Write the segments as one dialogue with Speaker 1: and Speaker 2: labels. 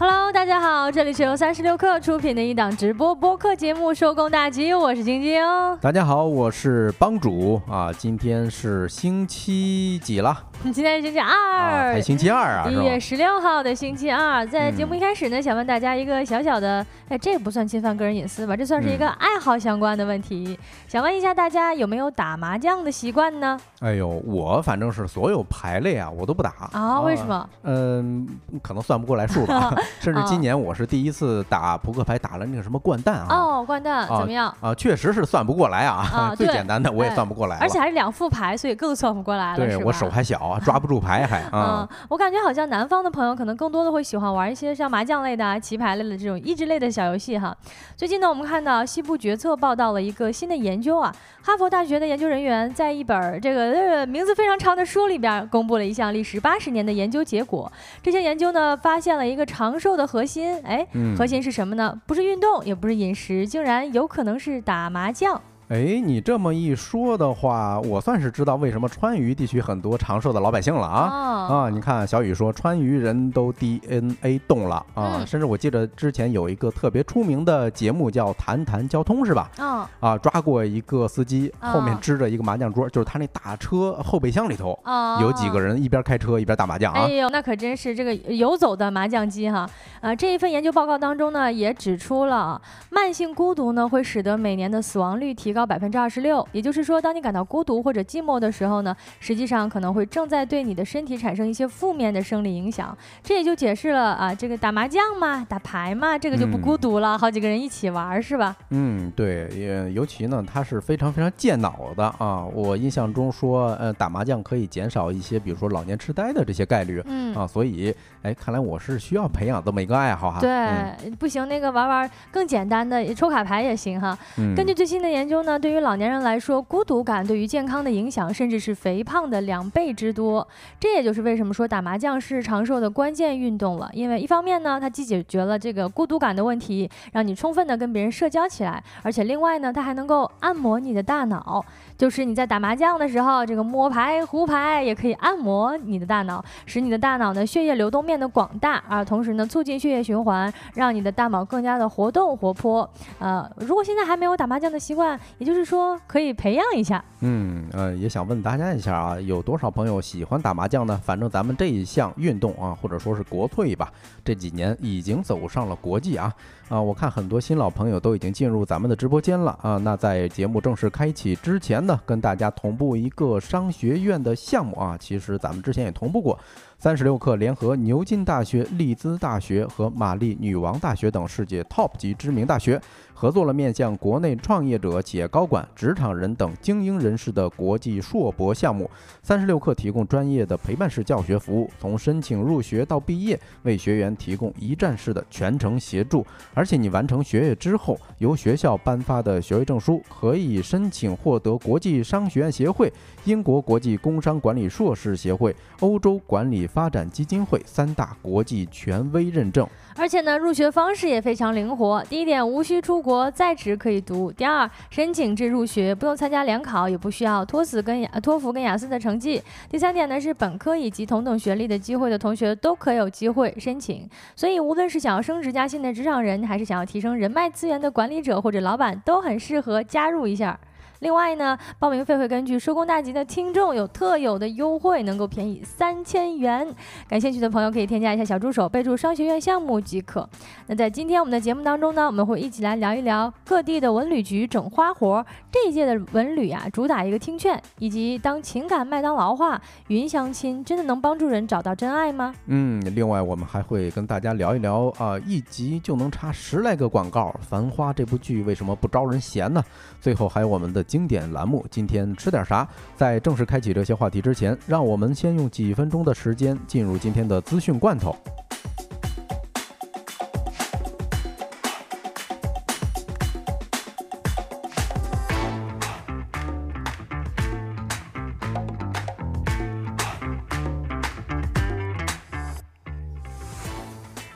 Speaker 1: Hello，大家好，这里是由三十六克出品的一档直播播客节目《收工大吉》，我是晶晶。
Speaker 2: 大家好，我是帮主啊，今天是星期几了？
Speaker 1: 今天是星期
Speaker 2: 啊，
Speaker 1: 二，
Speaker 2: 才星期二啊？
Speaker 1: 一月十六号的星期二，在节目一开始呢，想问大家一个小小的，哎，这不算侵犯个人隐私吧？这算是一个爱好相关的问题，想问一下大家有没有打麻将的习惯呢？
Speaker 2: 哎呦，我反正是所有牌类啊，我都不打
Speaker 1: 啊，为什么？
Speaker 2: 嗯，可能算不过来数吧，甚至今年我是第一次打扑克牌，打了那个什么掼蛋啊。
Speaker 1: 哦，掼蛋怎么样？
Speaker 2: 啊，确实是算不过来啊，最简单的我也算不过来，
Speaker 1: 而且还是两副牌，所以更算不过来了。
Speaker 2: 对我手还小。抓不住牌还
Speaker 1: 嗯，我感觉好像南方的朋友可能更多的会喜欢玩一些像麻将类的啊、棋牌类的这种益智类的小游戏哈。最近呢，我们看到西部决策报道了一个新的研究啊，哈佛大学的研究人员在一本这个名字非常长的书里边公布了一项历时八十年的研究结果。这项研究呢，发现了一个长寿的核心，哎，核心是什么呢？不是运动，也不是饮食，竟然有可能是打麻将。
Speaker 2: 哎，你这么一说的话，我算是知道为什么川渝地区很多长寿的老百姓了啊啊！你看小雨说川渝人都 DNA 动了啊，甚至我记得之前有一个特别出名的节目叫《谈谈交通》，是吧？啊啊，抓过一个司机后面支着一个麻将桌，就是他那大车后备箱里头有几个人一边开车一边打麻将啊！
Speaker 1: 哎呦，那可真是这个游走的麻将机哈！啊，这一份研究报告当中呢，也指出了慢性孤独呢会使得每年的死亡率提高。高百分之二十六，也就是说，当你感到孤独或者寂寞的时候呢，实际上可能会正在对你的身体产生一些负面的生理影响。这也就解释了啊，这个打麻将嘛，打牌嘛，这个就不孤独了，好几个人一起玩是吧？
Speaker 2: 嗯，对，也尤其呢，它是非常非常健脑的啊。我印象中说，呃，打麻将可以减少一些，比如说老年痴呆的这些概率，嗯啊，所以，哎，看来我是需要培养这么一个爱好哈。
Speaker 1: 对，不行，那个玩玩更简单的抽卡牌也行哈。根据最新的研究呢。那对于老年人来说，孤独感对于健康的影响，甚至是肥胖的两倍之多。这也就是为什么说打麻将是长寿的关键运动了。因为一方面呢，它既解决了这个孤独感的问题，让你充分的跟别人社交起来；而且另外呢，它还能够按摩你的大脑。就是你在打麻将的时候，这个摸牌、胡牌也可以按摩你的大脑，使你的大脑呢血液流动变得广大啊，同时呢促进血液循环，让你的大脑更加的活动活泼。呃，如果现在还没有打麻将的习惯，也就是说可以培养一下。
Speaker 2: 嗯，呃，也想问大家一下啊，有多少朋友喜欢打麻将呢？反正咱们这一项运动啊，或者说是国粹吧，这几年已经走上了国际啊。啊，我看很多新老朋友都已经进入咱们的直播间了啊。那在节目正式开启之前呢，跟大家同步一个商学院的项目啊。其实咱们之前也同步过。三十六氪联合牛津大学、利兹大学和玛丽女王大学等世界 TOP 级知名大学，合作了面向国内创业者、企业高管、职场人等精英人士的国际硕博项目。三十六氪提供专业的陪伴式教学服务，从申请入学到毕业，为学员提供一站式的全程协助。而且你完成学业之后，由学校颁发的学位证书可以申请获得国际商学院协会、英国国际工商管理硕士协会、欧洲管理。发展基金会三大国际权威认证，
Speaker 1: 而且呢，入学方式也非常灵活。第一点，无需出国，在职可以读；第二，申请至入学不用参加联考，也不需要托斯跟雅托福跟雅思的成绩；第三点呢，是本科以及同等学历的机会的同学都可有机会申请。所以，无论是想要升职加薪的职场人，还是想要提升人脉资源的管理者或者老板，都很适合加入一下。另外呢，报名费会根据收工大吉的听众有特有的优惠，能够便宜三千元。感兴趣的朋友可以添加一下小助手，备注商学院项目即可。那在今天我们的节目当中呢，我们会一起来聊一聊各地的文旅局整花活。这一届的文旅啊，主打一个听劝，以及当情感麦当劳化，云相亲真的能帮助人找到真爱吗？
Speaker 2: 嗯，另外我们还会跟大家聊一聊啊，一集就能插十来个广告，《繁花》这部剧为什么不招人嫌呢？最后还有我们的。经典栏目，今天吃点啥？在正式开启这些话题之前，让我们先用几分钟的时间进入今天的资讯罐头。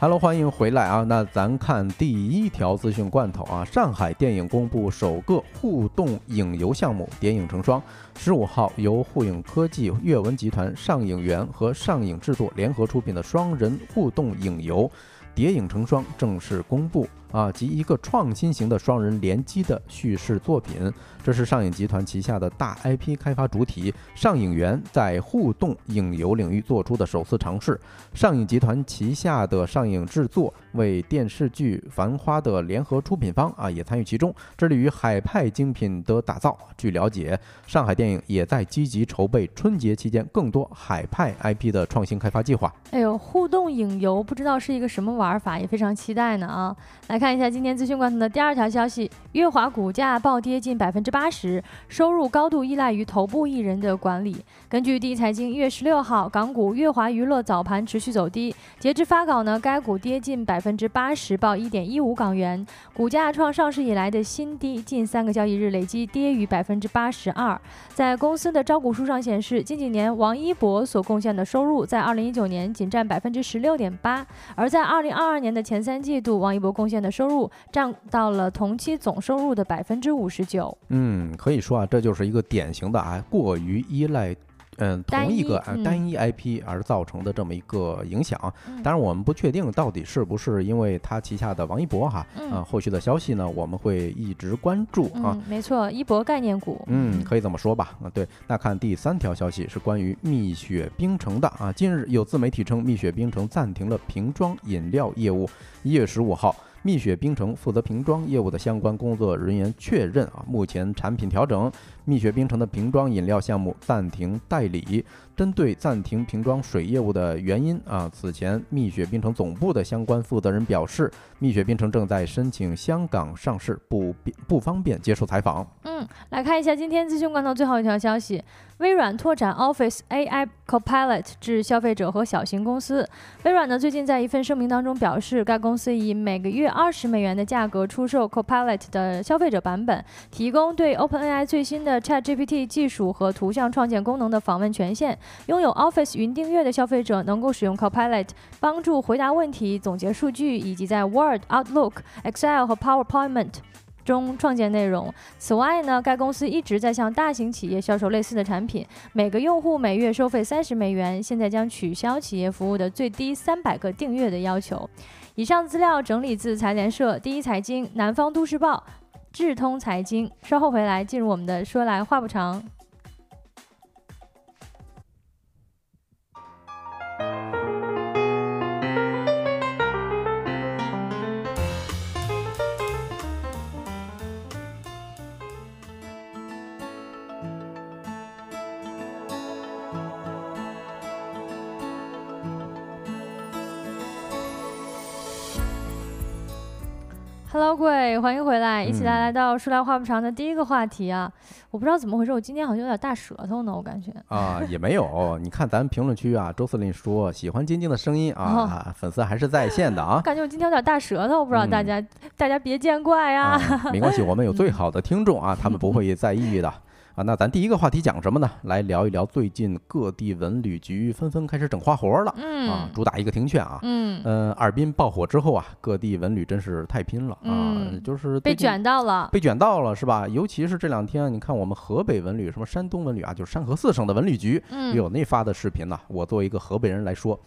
Speaker 2: Hello，欢迎回来啊！那咱看第一条资讯罐头啊，上海电影公布首个互动影游项目《谍影成双》，十五号由互影科技、阅文集团、上影源和上影制作联合出品的双人互动影游。谍影成双正式公布。啊，及一个创新型的双人联机的叙事作品，这是上影集团旗下的大 IP 开发主体上影园在互动影游领域做出的首次尝试。上影集团旗下的上影制作为电视剧《繁花》的联合出品方啊，也参与其中，致力于海派精品的打造。据了解，上海电影也在积极筹备春节期间更多海派 IP 的创新开发计划。
Speaker 1: 哎呦，互动影游不知道是一个什么玩法，也非常期待呢啊！来。看一下今天资讯罐头的第二条消息，乐华股价暴跌近百分之八十，收入高度依赖于头部艺人的管理。根据第一财经一月十六号，港股乐华娱乐早盘持续走低，截至发稿呢，该股跌近百分之八十，报一点一五港元，股价创上市以来的新低，近三个交易日累计跌逾百分之八十二。在公司的招股书上显示，近几年王一博所贡献的收入在二零一九年仅占百分之十六点八，而在二零二二年的前三季度，王一博贡献的收入占到了同期总收入的百分之五十九。
Speaker 2: 嗯，可以说啊，这就是一个典型的啊，过于依赖。嗯，同一个单一 IP 而造成的这么一个影响，当然我们不确定到底是不是因为他旗下的王一博哈，啊，后续的消息呢，我们会一直关注啊。
Speaker 1: 没错，一博概念股，
Speaker 2: 嗯，可以这么说吧。啊，对，那看第三条消息是关于蜜雪冰城的啊。近日有自媒体称，蜜雪冰城暂停了瓶装饮料业务。一月十五号。蜜雪冰城负责瓶装业务的相关工作人员确认啊，目前产品调整，蜜雪冰城的瓶装饮料项目暂停代理。针对暂停瓶装水业务的原因啊，此前蜜雪冰城总部的相关负责人表示，蜜雪冰城正在申请香港上市，不便不方便接受采访。
Speaker 1: 嗯，来看一下今天资讯罐头最后一条消息。微软拓展 Office AI Copilot 至消费者和小型公司。微软呢最近在一份声明当中表示，该公司以每个月二十美元的价格出售 Copilot 的消费者版本，提供对 OpenAI 最新的 ChatGPT 技术和图像创建功能的访问权限。拥有 Office 云订阅的消费者能够使用 Copilot 帮助回答问题、总结数据，以及在 Word、Outlook、Excel 和 PowerPoint。中创建内容。此外呢，该公司一直在向大型企业销售类似的产品，每个用户每月收费三十美元。现在将取消企业服务的最低三百个订阅的要求。以上资料整理自财联社、第一财经、南方都市报、智通财经。稍后回来进入我们的说来话不长。Hello，各位，欢迎回来，一起来来到说来话不长的第一个话题啊！我不知道怎么回事，我今天好像有点大舌头呢，我感觉
Speaker 2: 啊，也没有。你看咱评论区啊，周司令说喜欢晶晶的声音啊，粉丝还是在线的啊。
Speaker 1: 感觉我今天有点大舌头，不知道大家大家别见怪啊。
Speaker 2: 没关系，我们有 最好的听众啊，他们不会在意的。啊，那咱第一个话题讲什么呢？来聊一聊最近各地文旅局纷纷开始整花活了。嗯啊，主打一个停劝啊。嗯呃，哈尔滨爆火之后啊，各地文旅真是太拼了啊，就是
Speaker 1: 被卷到了，
Speaker 2: 被卷到了是吧？尤其是这两天，你看我们河北文旅，什么山东文旅啊，就是山河四省的文旅局，嗯有那发的视频呢。我作为一个河北人来说。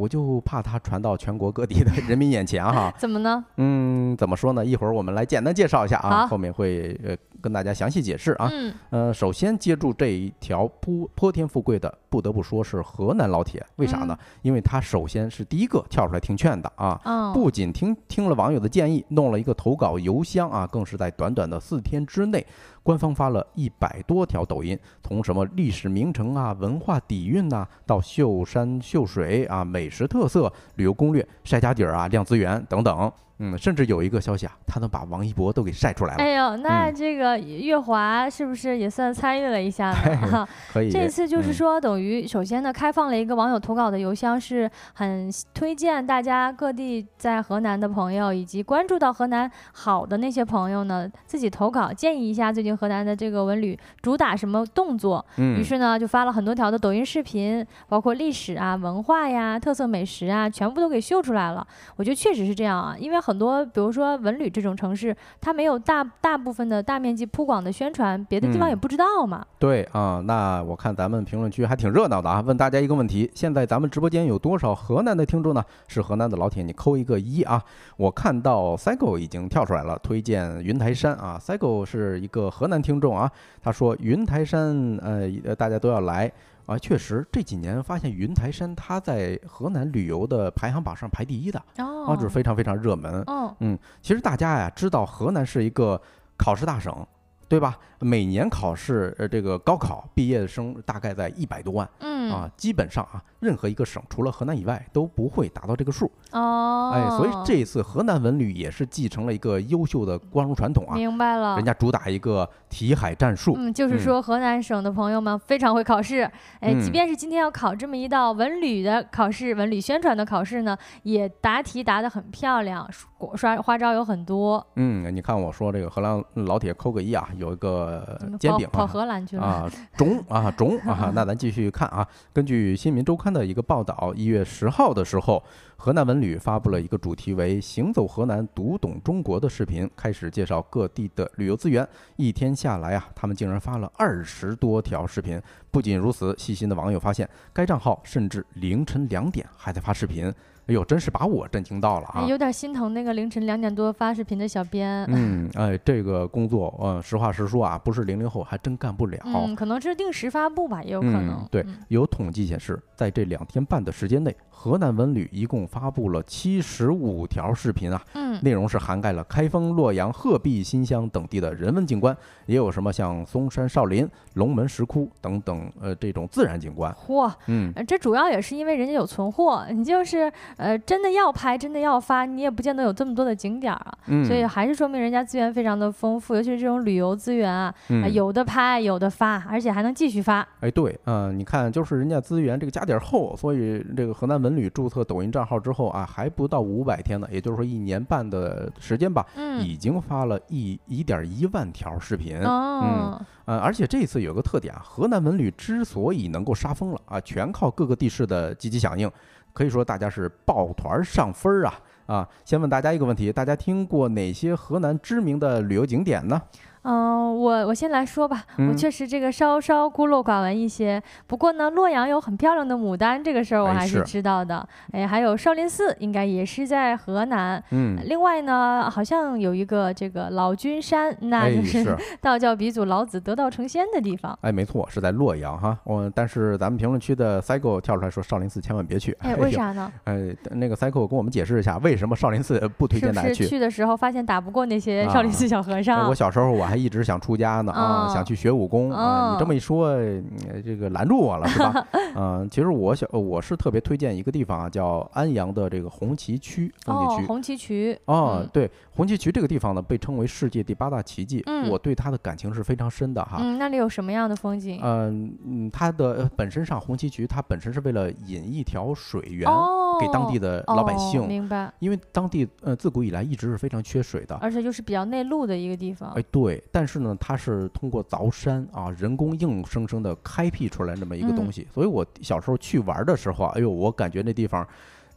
Speaker 2: 我就怕它传到全国各地的人民眼前哈。
Speaker 1: 怎么呢？
Speaker 2: 嗯，怎么说呢？一会儿我们来简单介绍一下啊，后面会呃跟大家详细解释啊。嗯。呃，首先接住这一条泼泼天富贵的，不得不说是河南老铁。为啥呢？因为他首先是第一个跳出来听劝的啊。不仅听听了网友的建议，弄了一个投稿邮箱啊，更是在短短的四天之内。官方发了一百多条抖音，从什么历史名城啊、文化底蕴呐，到秀山秀水啊、美食特色、旅游攻略、晒家底儿啊、亮资源等等。嗯，甚至有一个消息啊，他能把王一博都给晒出来了。
Speaker 1: 哎呦，那这个月华是不是也算参与了一下呢？
Speaker 2: 可以。
Speaker 1: 这次就是说，等于首先呢，开放了一个网友投稿的邮箱，是很推荐大家各地在河南的朋友，以及关注到河南好的那些朋友呢，自己投稿，建议一下最近。近河南的这个文旅主打什么动作，
Speaker 2: 嗯，
Speaker 1: 于是呢就发了很多条的抖音视频，包括历史啊、文化呀、特色美食啊，全部都给秀出来了。我觉得确实是这样啊，因为很多比如说文旅这种城市，它没有大大部分的大面积铺广的宣传，别的地方
Speaker 2: 嗯
Speaker 1: 也不知道嘛。
Speaker 2: 对啊，那我看咱们评论区还挺热闹的啊。问大家一个问题：现在咱们直播间有多少河南的听众呢？是河南的老铁，你扣一个一啊。我看到 Cycle 已经跳出来了，推荐云台山啊。Cycle 是一个河南听众啊，他说云台山，呃，呃大家都要来。啊，确实这几年发现云台山它在河南旅游的排行榜上排第一的，
Speaker 1: 哦，
Speaker 2: 啊，就是非常非常热门。
Speaker 1: 嗯
Speaker 2: 其实大家呀知道河南是一个考试大省，对吧？每年考试，呃，这个高考毕业生大概在一百多万
Speaker 1: 嗯
Speaker 2: 啊，基本上啊，任何一个省除了河南以外都不会达到这个数。
Speaker 1: 哦，
Speaker 2: 哎，所以这一次河南文旅也是继承了一个优秀的光荣传统啊，
Speaker 1: 明白了
Speaker 2: 人。家主打一个题海战术。
Speaker 1: 嗯，就是
Speaker 2: 嗯
Speaker 1: 说河南省的朋友们非常会考试，哎，即
Speaker 2: 嗯
Speaker 1: 便是今天要考这么一道文旅的考试，文旅宣传的考试呢，也答题答得很漂亮，刷刷花招有很多。
Speaker 2: 嗯，你看我说这个荷兰老铁扣个一啊，有一个煎饼啊。
Speaker 1: 荷兰去了。
Speaker 2: 啊，中啊中啊，那咱继续看啊。根据新民周刊的一个报道，一月十号的时候，河南文旅发布了一个主题为“行走河南，读懂中国”的视频，开始介绍各地的旅游资源。一天下来啊，他们竟然发了二十多条视频。不仅如此，细心的网友发现，该账号甚至凌晨两点还在发视频。哎呦，真是把我震惊到了啊！
Speaker 1: 哎，有点心疼那个凌晨两点多发视频的小编。
Speaker 2: 嗯，哎，这个工作，呃，实话实说啊，不是零零后还真干不了。
Speaker 1: 嗯，可能是定时发布吧，也有可能。
Speaker 2: 嗯、对，有统计显示，在这两天半的时间内，河南文旅一共发布了七十五条视频啊，
Speaker 1: 嗯，
Speaker 2: 内容是涵盖了开封、洛阳、鹤壁、新乡等地的人文景观，也有什么像嵩山少林、龙门石窟等等，呃，这种自然景观。
Speaker 1: 嚯，
Speaker 2: 嗯，
Speaker 1: 呃这主要也是因为人家有存货，你就是呃真的要拍，真的要发，你也不见得有这么多的景点儿啊。
Speaker 2: 嗯
Speaker 1: 所以还是说明人家资源非常的丰富，尤其是这种旅游资源啊，有的拍，有的发，而且还能继续发。
Speaker 2: 哎，对，嗯、你看，就是人家资源这个加点儿厚，所以这个河南文旅注册抖音账号之后啊，还不到五百天呢，也就是说一年半的时间吧，
Speaker 1: 嗯，
Speaker 2: 已经发了一一点一万条视频。
Speaker 1: 哦，
Speaker 2: 呃，而且这次有个特点啊，河南文旅之所以能够杀疯了啊，全靠各个地市的积极响应，可以说大家是抱团上分儿啊啊！先问大家一个问题，大家听过哪些河南知名的旅游景点呢？
Speaker 1: 嗯，我我先来说吧，我
Speaker 2: 嗯
Speaker 1: 确实这个稍稍孤陋寡闻一些。不过呢，洛阳有很漂亮的牡丹，这个事儿我
Speaker 2: 哎
Speaker 1: 还是
Speaker 2: 是
Speaker 1: 知道的。哎，还有少林寺，应该也是在河南。
Speaker 2: 嗯，
Speaker 1: 另外呢，好像有一个这个老君山，那
Speaker 2: 哎
Speaker 1: 就是
Speaker 2: 是，
Speaker 1: 道教鼻祖老子得道成仙的地方。
Speaker 2: 哎，没错，是在洛阳哈。我但是咱们评论区的 Cycle 跳出来说少林寺千万别去。
Speaker 1: 哎，为？啥呢？
Speaker 2: 哎，那个 Cycle 跟我们解释一下，为什么少林寺不推荐大家去？
Speaker 1: 去的时候发现打不过那些少林
Speaker 2: 啊
Speaker 1: 寺小和
Speaker 2: 哎
Speaker 1: 尚？
Speaker 2: 我小时候我还一直想出家呢啊，
Speaker 1: 哦
Speaker 2: 想去学武功啊。你这么一说，你这个拦住我了是吧？嗯，其实我想我是特别推荐一个地方啊，叫安阳的这个红旗渠风景区，。
Speaker 1: 哦红旗渠。
Speaker 2: 啊
Speaker 1: 嗯，
Speaker 2: 对，红旗渠这个地方呢，被称为世界第八大奇迹，
Speaker 1: 嗯
Speaker 2: 我对它的感情是非常深的哈。
Speaker 1: 嗯，那里有什么样的风景？
Speaker 2: 嗯嗯，它的呃本身上红旗渠，它本身是为了引一条水源
Speaker 1: 哦，
Speaker 2: 给当地的老百
Speaker 1: 哦
Speaker 2: 姓，
Speaker 1: 明白。
Speaker 2: 因为当地呃自古以来一直是非常缺水的。
Speaker 1: 而且就是比较内陆的一个地方。
Speaker 2: 哎，对，但是呢，它是通过凿山啊，人工硬生生的开辟出来那么一个东
Speaker 1: 嗯
Speaker 2: 西，所以我小时候去玩的时候啊，哎呦，我感觉那地方，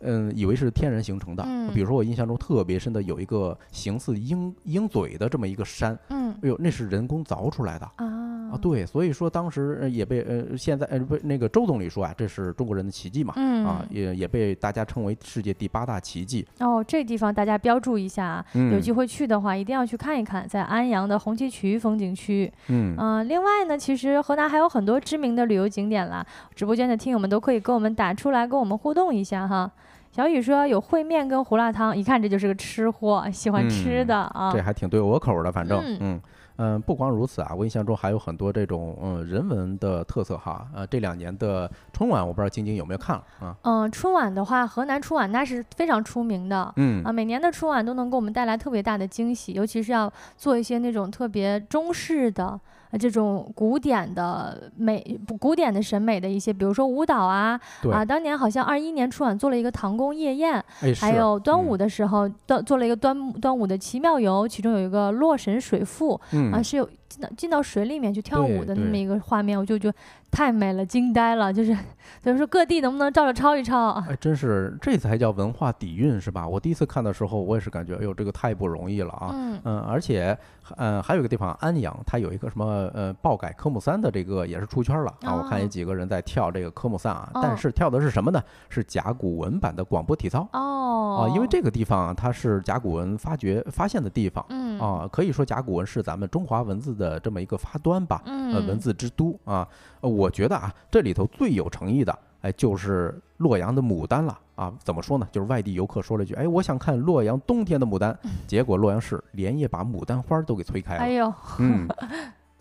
Speaker 2: 嗯，以为是天然形成的。
Speaker 1: 嗯
Speaker 2: 比如说我印象中特别深的有一个形似鹰鹰嘴的这么一个山，
Speaker 1: 嗯
Speaker 2: 哎呦，那是人工凿出来的。
Speaker 1: 啊
Speaker 2: 啊，对，所以说当时呃也被呃现在呃不那个周总理说啊，这是中国人的奇迹嘛，
Speaker 1: 嗯
Speaker 2: 啊也也被大家称为世界第八大奇迹。
Speaker 1: 哦，这地方大家标注一下啊，有
Speaker 2: 嗯
Speaker 1: 机会去的话一定要去看一看，在安阳的红旗渠风景区。
Speaker 2: 嗯
Speaker 1: 嗯、另外呢，其实河南还有很多知名的旅游景点啦，直播间的听友们都可以跟我们打出来，跟我们互动一下哈。小雨说有烩面跟胡辣汤，一看这就是个吃货，喜欢吃
Speaker 2: 嗯
Speaker 1: 的啊。
Speaker 2: 这还挺对我口儿的，反正
Speaker 1: 嗯
Speaker 2: 嗯嗯，不光如此啊，我印象中还有很多这种嗯人文的特色哈。呃，这两年的春晚，我不知道晶晶有没有看了啊？
Speaker 1: 嗯、春晚的话，河南春晚那是非常出名的。
Speaker 2: 嗯
Speaker 1: 啊，每年的春晚都能给我们带来特别大的惊喜，尤其是要做一些那种特别中式的。呃这种古典的美、不古典的审美的一些，比如说舞蹈啊，啊，当年好像二一年春晚做了一个唐宫夜宴，
Speaker 2: 哎，
Speaker 1: 还有端午
Speaker 2: 嗯
Speaker 1: 的时候，端做了一个端端午的奇妙游，其中有一个洛神水赋
Speaker 2: 嗯
Speaker 1: 啊，是有进到进到水里面去跳舞的那么一个画面，我就觉得太美了，惊呆了。就是等于 说各地能不能照着抄一抄？
Speaker 2: 哎，真是这才叫文化底蕴是吧？我第一次看的时候，我也是感觉，哎呦，这个太不容易了啊。
Speaker 1: 嗯
Speaker 2: 嗯，而且，嗯，还有一个地方安阳，它有一个什么呃爆改科目三的这个也是出圈了啊。我看有
Speaker 1: 哦
Speaker 2: 几个人在跳这个科目三啊，
Speaker 1: 哦
Speaker 2: 但是跳的是什么呢？是甲骨文版的广播体操
Speaker 1: 哦
Speaker 2: 啊，因为这个地方啊，它是甲骨文发掘发现的地方
Speaker 1: 嗯
Speaker 2: 啊，可以说甲骨文是咱们中华文字的这么一个发端吧。
Speaker 1: 嗯
Speaker 2: 呃，文字之都啊，呃我觉得啊，这里头最有诚意的，哎，就是洛阳的牡丹了啊。怎么说呢？就是外地游客说了一句，哎，我想看洛阳冬天的牡丹，结果洛阳市连夜把牡丹花都给催开了。
Speaker 1: 哎呦
Speaker 2: 嗯，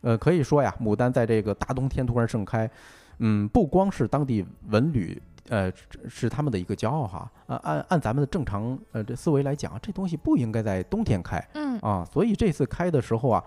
Speaker 2: 呃，可以说呀，牡丹在这个大冬天突然盛开，嗯，不光是当地文旅。呃，是是他们的一个骄傲哈，呃，按按咱们的正常呃这思维来讲，这东西不应该在冬天开，
Speaker 1: 嗯
Speaker 2: 啊，所以这次开的时候啊，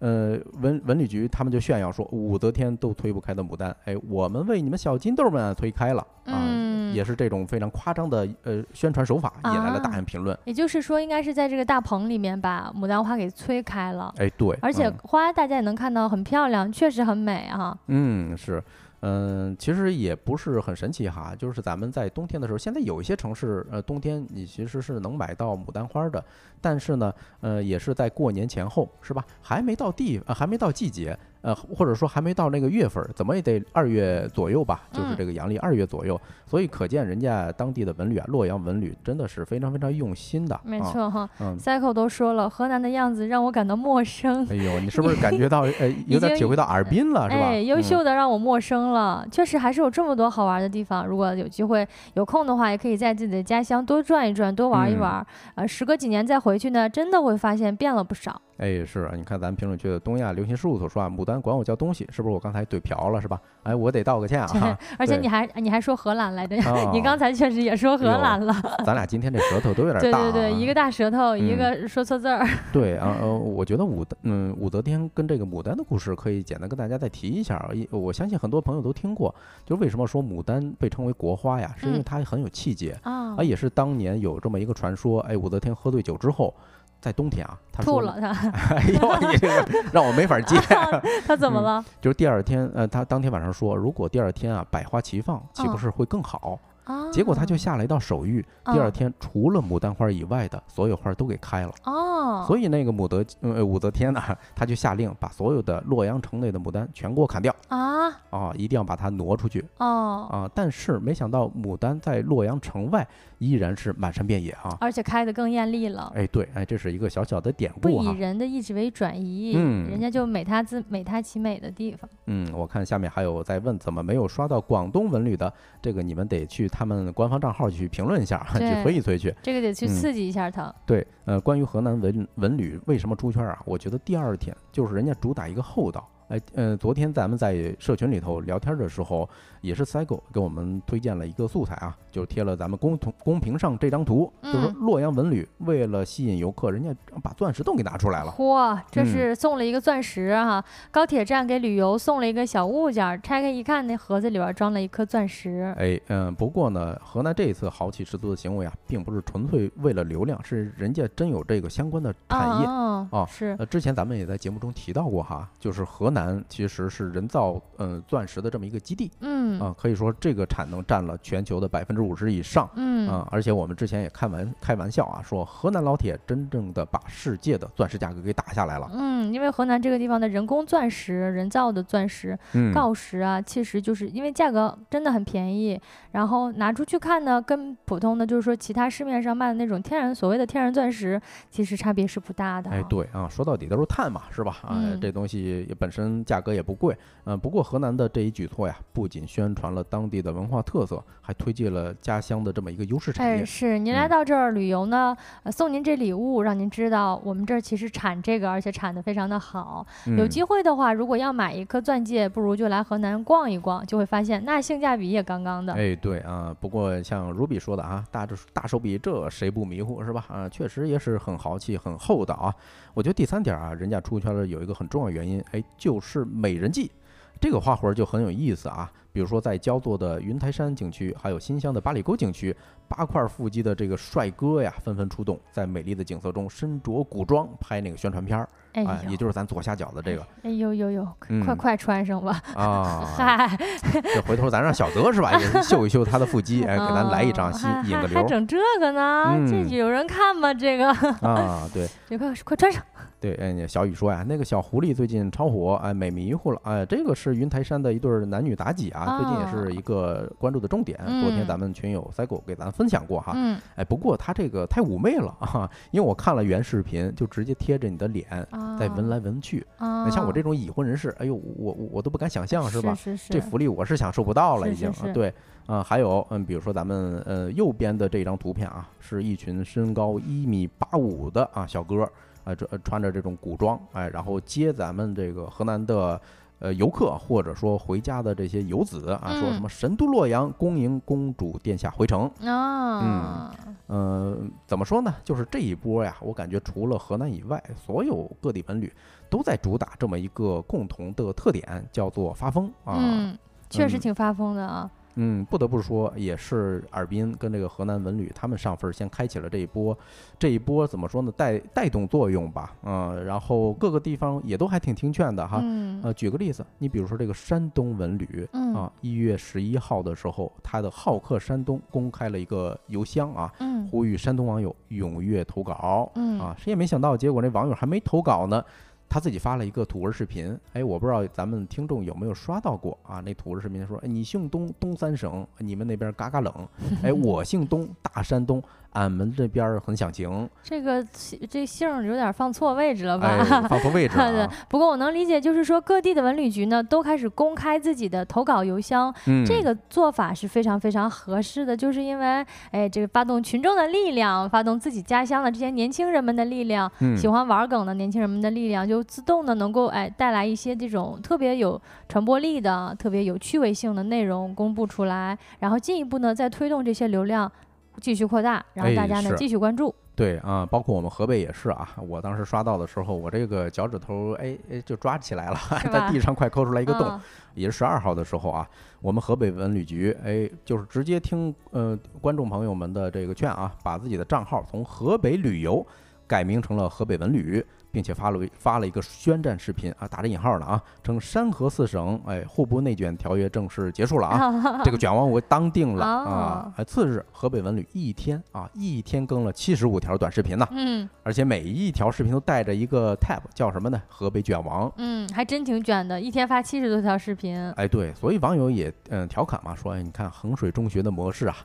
Speaker 2: 呃，文文旅局他们就炫耀说，武则天都推不开的牡丹，哎，我们为你们小金豆们推开了啊，
Speaker 1: 嗯
Speaker 2: 也是这种非常夸张的呃宣传手法，引来了大
Speaker 1: 啊
Speaker 2: 量评论。
Speaker 1: 也就是说，应该是在这个大棚里面把牡丹花给催开了，
Speaker 2: 哎，对，
Speaker 1: 而且
Speaker 2: 嗯
Speaker 1: 花大家也能看到很漂亮，确实很美哈。
Speaker 2: 嗯，是，嗯，其实也不是很神奇哈，就是咱们在冬天的时候，现在有一些城市，呃，冬天你其实是能买到牡丹花的，但是呢，呃，也是在过年前后，是吧？还没到地，呃，还没到季节，呃，或者说还没到那个月份儿，怎么也得二月左右吧，就是
Speaker 1: 嗯
Speaker 2: 这个阳历二月左右，所以可见人家当地的文旅啊，洛阳文旅真的是非常非常用心的，啊，
Speaker 1: 没错哈
Speaker 2: 嗯。
Speaker 1: ，Cycle 都说了，河南的样子让我感到陌生。
Speaker 2: 哎呦，你是不是感觉到，呃，有点体会到尔滨了，是吧？
Speaker 1: 哎，优
Speaker 2: 嗯
Speaker 1: 秀的让我陌生了，确实还是有这么多好玩的地方。如果有机会有空的话，也可以在自己的家乡多转一转，多玩一
Speaker 2: 嗯
Speaker 1: 玩。呃，时隔几年再回去呢，真的会发现变了不少。
Speaker 2: 哎，是啊，你看咱们评论区的东亚流行事务所说啊，牡丹管我叫东西，是不是我刚才怼瓢了是吧？哎，我得道个歉啊。
Speaker 1: 而且你还你还说荷兰来着，
Speaker 2: 哦
Speaker 1: 你刚才确实也说荷兰了。
Speaker 2: 咱俩今天这舌头都有点 大、啊。
Speaker 1: 对对对，一个大舌头，一
Speaker 2: 嗯
Speaker 1: 个说错字儿。
Speaker 2: 对啊，呃，我觉得武嗯武则天跟这个牡丹的故事可以简单跟大家再提一下我相信很多朋友都听过，就是为什么说牡丹被称为国花呀，是因为
Speaker 1: 嗯
Speaker 2: 它很有气节，
Speaker 1: 啊
Speaker 2: 啊，，也是当年有这么一个传说，哎，武则天喝醉酒之后。在冬天啊，他说
Speaker 1: 吐了他，
Speaker 2: 哎呦，你这个 让我没法接。
Speaker 1: 他怎么
Speaker 2: 嗯
Speaker 1: 了？
Speaker 2: 就是第二天，呃，他当天晚上说，如果第二天啊百花齐放，岂不
Speaker 1: 嗯
Speaker 2: 是会更好？
Speaker 1: 啊，
Speaker 2: 结果他就下了一道手谕，第二
Speaker 1: 啊
Speaker 2: 天除了牡丹花以外的所有花都给开了。
Speaker 1: 哦，
Speaker 2: 所以那个武德呃武则天呢，他就下令把所有的洛阳城内的牡丹全给我砍掉
Speaker 1: 啊
Speaker 2: 啊，一定要把它挪出去
Speaker 1: 哦，
Speaker 2: 啊。但是没想到牡丹在洛阳城外依然是满山遍野啊。
Speaker 1: 而且开得更艳丽了。
Speaker 2: 哎，对，哎，这是一个小小的典故
Speaker 1: 不以。人的意志为转移，
Speaker 2: 嗯
Speaker 1: 人家就美他自美他其美的地方。
Speaker 2: 嗯，我看下面还有在问怎么没有刷到广东文旅的，这个你们得去他们官方账号去评论一下，去推一推去。
Speaker 1: 这个得去
Speaker 2: 嗯
Speaker 1: 刺激一下他。
Speaker 2: 对，呃，关于河南文文旅为什么出圈啊？我觉得第二天就是人家主打一个厚道。哎，呃，昨天咱们在社群里头聊天的时候，也是 Cycle 给我们推荐了一个素材啊，就是贴了咱们公同公屏上这张图，就是洛阳文旅为了吸引游客，人家把钻石都给拿出来了。
Speaker 1: 嚯，这
Speaker 2: 嗯
Speaker 1: 是送了一个钻石哈、高铁站给旅游送了一个小物件儿，拆开一看，那盒子里边装了一颗钻石。
Speaker 2: 哎，嗯，不过呢，河南这一次豪气十足的行为啊，并不是纯粹为了流量，是人家真有这个相关的产业。
Speaker 1: 啊
Speaker 2: 哦
Speaker 1: 是
Speaker 2: 呃，之前咱们也在节目中提到过哈，就是河南其实是人造嗯、呃钻石的这么一个基地
Speaker 1: 嗯
Speaker 2: 啊，可以说这个产能占了全球的百分之五十以上
Speaker 1: 嗯
Speaker 2: 啊，而且我们之前也开玩开玩笑啊，说河南老铁真正的把世界的钻石价格给打下来了。
Speaker 1: 嗯，因为河南这个地方的人工钻石、人造的钻石、
Speaker 2: 嗯，
Speaker 1: 锆石啊，其实就是因为价格真的很便宜，然后拿出去看呢，跟普通的就是说其他市面上卖的那种天然所谓的天然钻石，其实差别是不大的。
Speaker 2: 哎，，对啊，说到底都是碳嘛，是吧？啊，
Speaker 1: 嗯
Speaker 2: 这东西也本身价格也不贵。嗯、不过河南的这一举措呀，不仅宣传了当地的文化特色，还推介了家乡的这么一个优势产
Speaker 1: 哎，
Speaker 2: 业。
Speaker 1: 是您来
Speaker 2: 嗯
Speaker 1: 到这儿旅游呢，呃，送您这礼物，让您知道我们这儿其实产这个，而且产的非常的好。有
Speaker 2: 嗯
Speaker 1: 机会的话，如果要买一颗钻戒，不如就来河南逛一逛，就会发现那性价比也刚刚的。
Speaker 2: 哎，对啊，不过像 Ruby 说的啊，大这大手笔，这谁不迷糊是吧？啊，确实也是很豪气、很厚道啊。我觉得第三点啊，人家出圈了有一个很重要原因，哎，就是美人计。这个花活就很有意思啊。比如说在焦作的云台山景区，还有新乡的八里沟景区，八块腹肌的这个帅哥呀，纷纷出动，在美丽的景色中身着古装拍那个宣传片儿。
Speaker 1: 哎，
Speaker 2: 也就是咱左下角的这个。
Speaker 1: 哎呦呦呦，快快穿上吧！
Speaker 2: 啊，嗨，这回头咱让小泽是吧，也秀一秀他的腹肌，哎，给咱来一张，吸引个流。
Speaker 1: 还整这个呢？这有人看吗？这个
Speaker 2: 啊，对，
Speaker 1: 你快快穿上。
Speaker 2: 对，哎，小雨说呀，那个小狐狸最近超火，哎，美迷糊了，哎，这个是云台山的一对男女妲己啊，最近也是一个关注的重点。昨天咱们群友赛狗给咱分享过哈，哎，不过他这个太妩媚了啊，因为我看了原视频，就直接贴着你的脸在闻来闻去。那像我这种已婚人士，哎呦，我我都不敢想象是吧？
Speaker 1: 是是是。
Speaker 2: 这福利我是享受不到了，已经。
Speaker 1: 是
Speaker 2: 对，啊，还有，嗯，比如说咱们呃右边的这张图片啊，是一群身高一米八五的啊小哥。啊，这穿着这种古装，哎，然后接咱们这个河南的呃游客，或者说回家的这些游子啊，说什么神都洛阳恭迎公主殿下回城
Speaker 1: 啊，
Speaker 2: 嗯嗯，怎么说呢？就是这一波呀，我感觉除了河南以外，所有各地文旅都在主打这么一个共同的特点，叫做发疯啊，
Speaker 1: 嗯，确实挺发疯的啊。
Speaker 2: 嗯，不得不说，也是尔滨跟这个河南文旅他们上分，先开启了这一波，这一波怎么说呢？带带动作用吧，嗯，然后各个地方也都还挺听劝的哈。呃，举个例子，你比如说这个山东文旅，啊，一月十一号的时候，他的好客山东公开了一个邮箱啊，呼吁山东网友踊跃投稿，啊，谁也没想到，结果那网友还没投稿呢。他自己发了一个土味视频，哎，我不知道咱们听众有没有刷到过啊？那土味视频说，哎，你姓东，东三省，你们那边嘎嘎冷，哎，我姓东，大山东。俺们这边很想行，
Speaker 1: 这个这姓有点放错位置了
Speaker 2: 吧？放错位置了。
Speaker 1: 不过我能理解，就是说各地的文旅局呢，都开始公开自己的投稿邮箱，这个做法是非常非常合适的。就是因为，哎，这个发动群众的力量，发动自己家乡的这些年轻人们的力量，喜欢玩梗的年轻人们的力量，就自动的能够哎带来一些这种特别有传播力的、特别有趣味性的内容公布出来，然后进一步呢再推动这些流量。继续扩大，然后大家呢继续关注。
Speaker 2: 对啊，包括我们河北也是啊。我当时刷到的时候，我这个脚趾头哎哎就抓起来了，在地上快抠出来一个洞。也是十二号的时候啊，我们河北文旅局哎就是直接听呃观众朋友们的这个劝啊，把自己的账号从河北旅游改名成了河北文旅。并且发了发了一个宣战视频啊，打着引号的啊，称山河四省哎互不内卷条约正式结束了啊，这个卷王我当定了啊。次日，河北文旅一天啊一天更了七十五条短视频呢，
Speaker 1: 嗯，
Speaker 2: 而且每一条视频都带着一个 tab，叫什么呢？河北卷王，
Speaker 1: 嗯，还真挺卷的，一天发七十多条视频。
Speaker 2: 哎，对，所以网友也嗯调侃嘛，说哎，你看衡水中学的模式啊。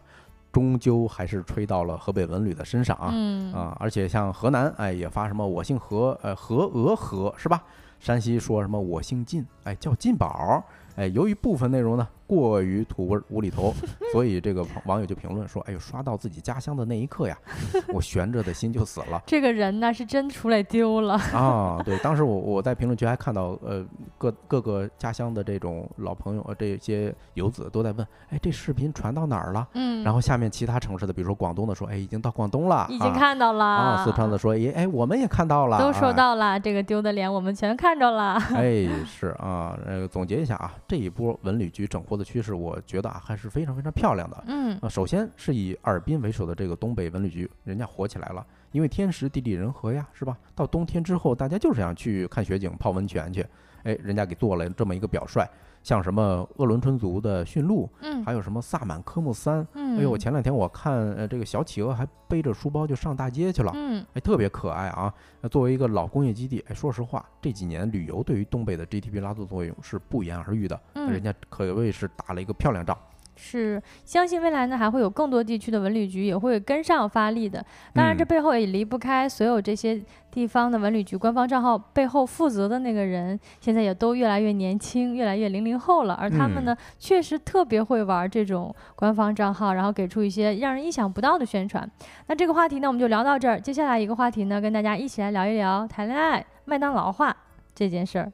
Speaker 2: 终究还是吹到了河北文旅的身上啊，啊，而且像河南，哎，也发什么我姓何，呃，何俄何是吧？山西说什么我姓靳，哎，叫靳宝，哎，由于部分内容呢。过于土味无厘头，所以这个网友就评论说：“哎呦，刷到自己家乡的那一刻呀，我悬着的心就死了。”
Speaker 1: 这个人呢，是真出来丢了
Speaker 2: 啊！对，当时我我在评论区还看到，呃，各各个家乡的这种老朋友，呃，这些游子都在问：“哎，这视频传到哪儿了？”嗯，然后下面其他城市的，比如说广东的说：“哎，已经到广东了，
Speaker 1: 已经看到了。”
Speaker 2: 啊，四川的说：“哎哎，我们也看到了，
Speaker 1: 都收到了，这个丢的脸我们全看着了。”
Speaker 2: 哎，是啊，呃，总结一下啊，这一波文旅局整活的趋势，我觉得啊还是非常非常漂亮的。
Speaker 1: 嗯，
Speaker 2: 啊，首先是以尔滨为首的这个东北文旅局，人家火起来了，因为天时地利人和呀，是吧？到冬天之后，大家就是想去看雪景、泡温泉去，哎，人家给做了这么一个表率。像什么鄂伦春族的驯鹿，
Speaker 1: 嗯，
Speaker 2: 还有什么萨满科目三，嗯，哎呦，我前两天我看，呃，这个小企鹅还背着书包就上大街去了，
Speaker 1: 嗯，
Speaker 2: 哎，特别可爱啊。那作为一个老工业基地，哎，说实话，这几年旅游对于东北的 GDP 拉动作用是不言而喻的，
Speaker 1: 嗯，
Speaker 2: 人家可谓是打了一个漂亮仗。
Speaker 1: 是，相信未来呢还会有更多地区的文旅局也会跟上发力的。当然，这背后也离不开所有这些地方的文旅局官方账号背后负责的那个人，现在也都越来越年轻，越来越零零后了。而他们呢，确实特别会玩这种官方账号，然后给出一些让人意想不到的宣传。那这个话题呢，我们就聊到这儿。接下来一个话题呢，跟大家一起来聊一聊谈恋爱、麦当劳化这件事儿。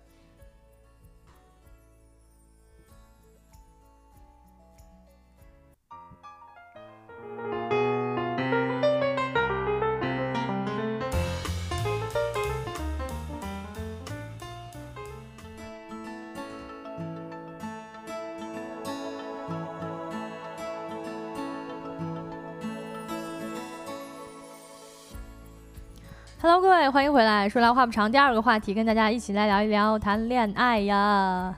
Speaker 1: Hello，各位，欢迎回来。说来话不长，第二个话题跟大家一起来聊一聊谈恋爱呀。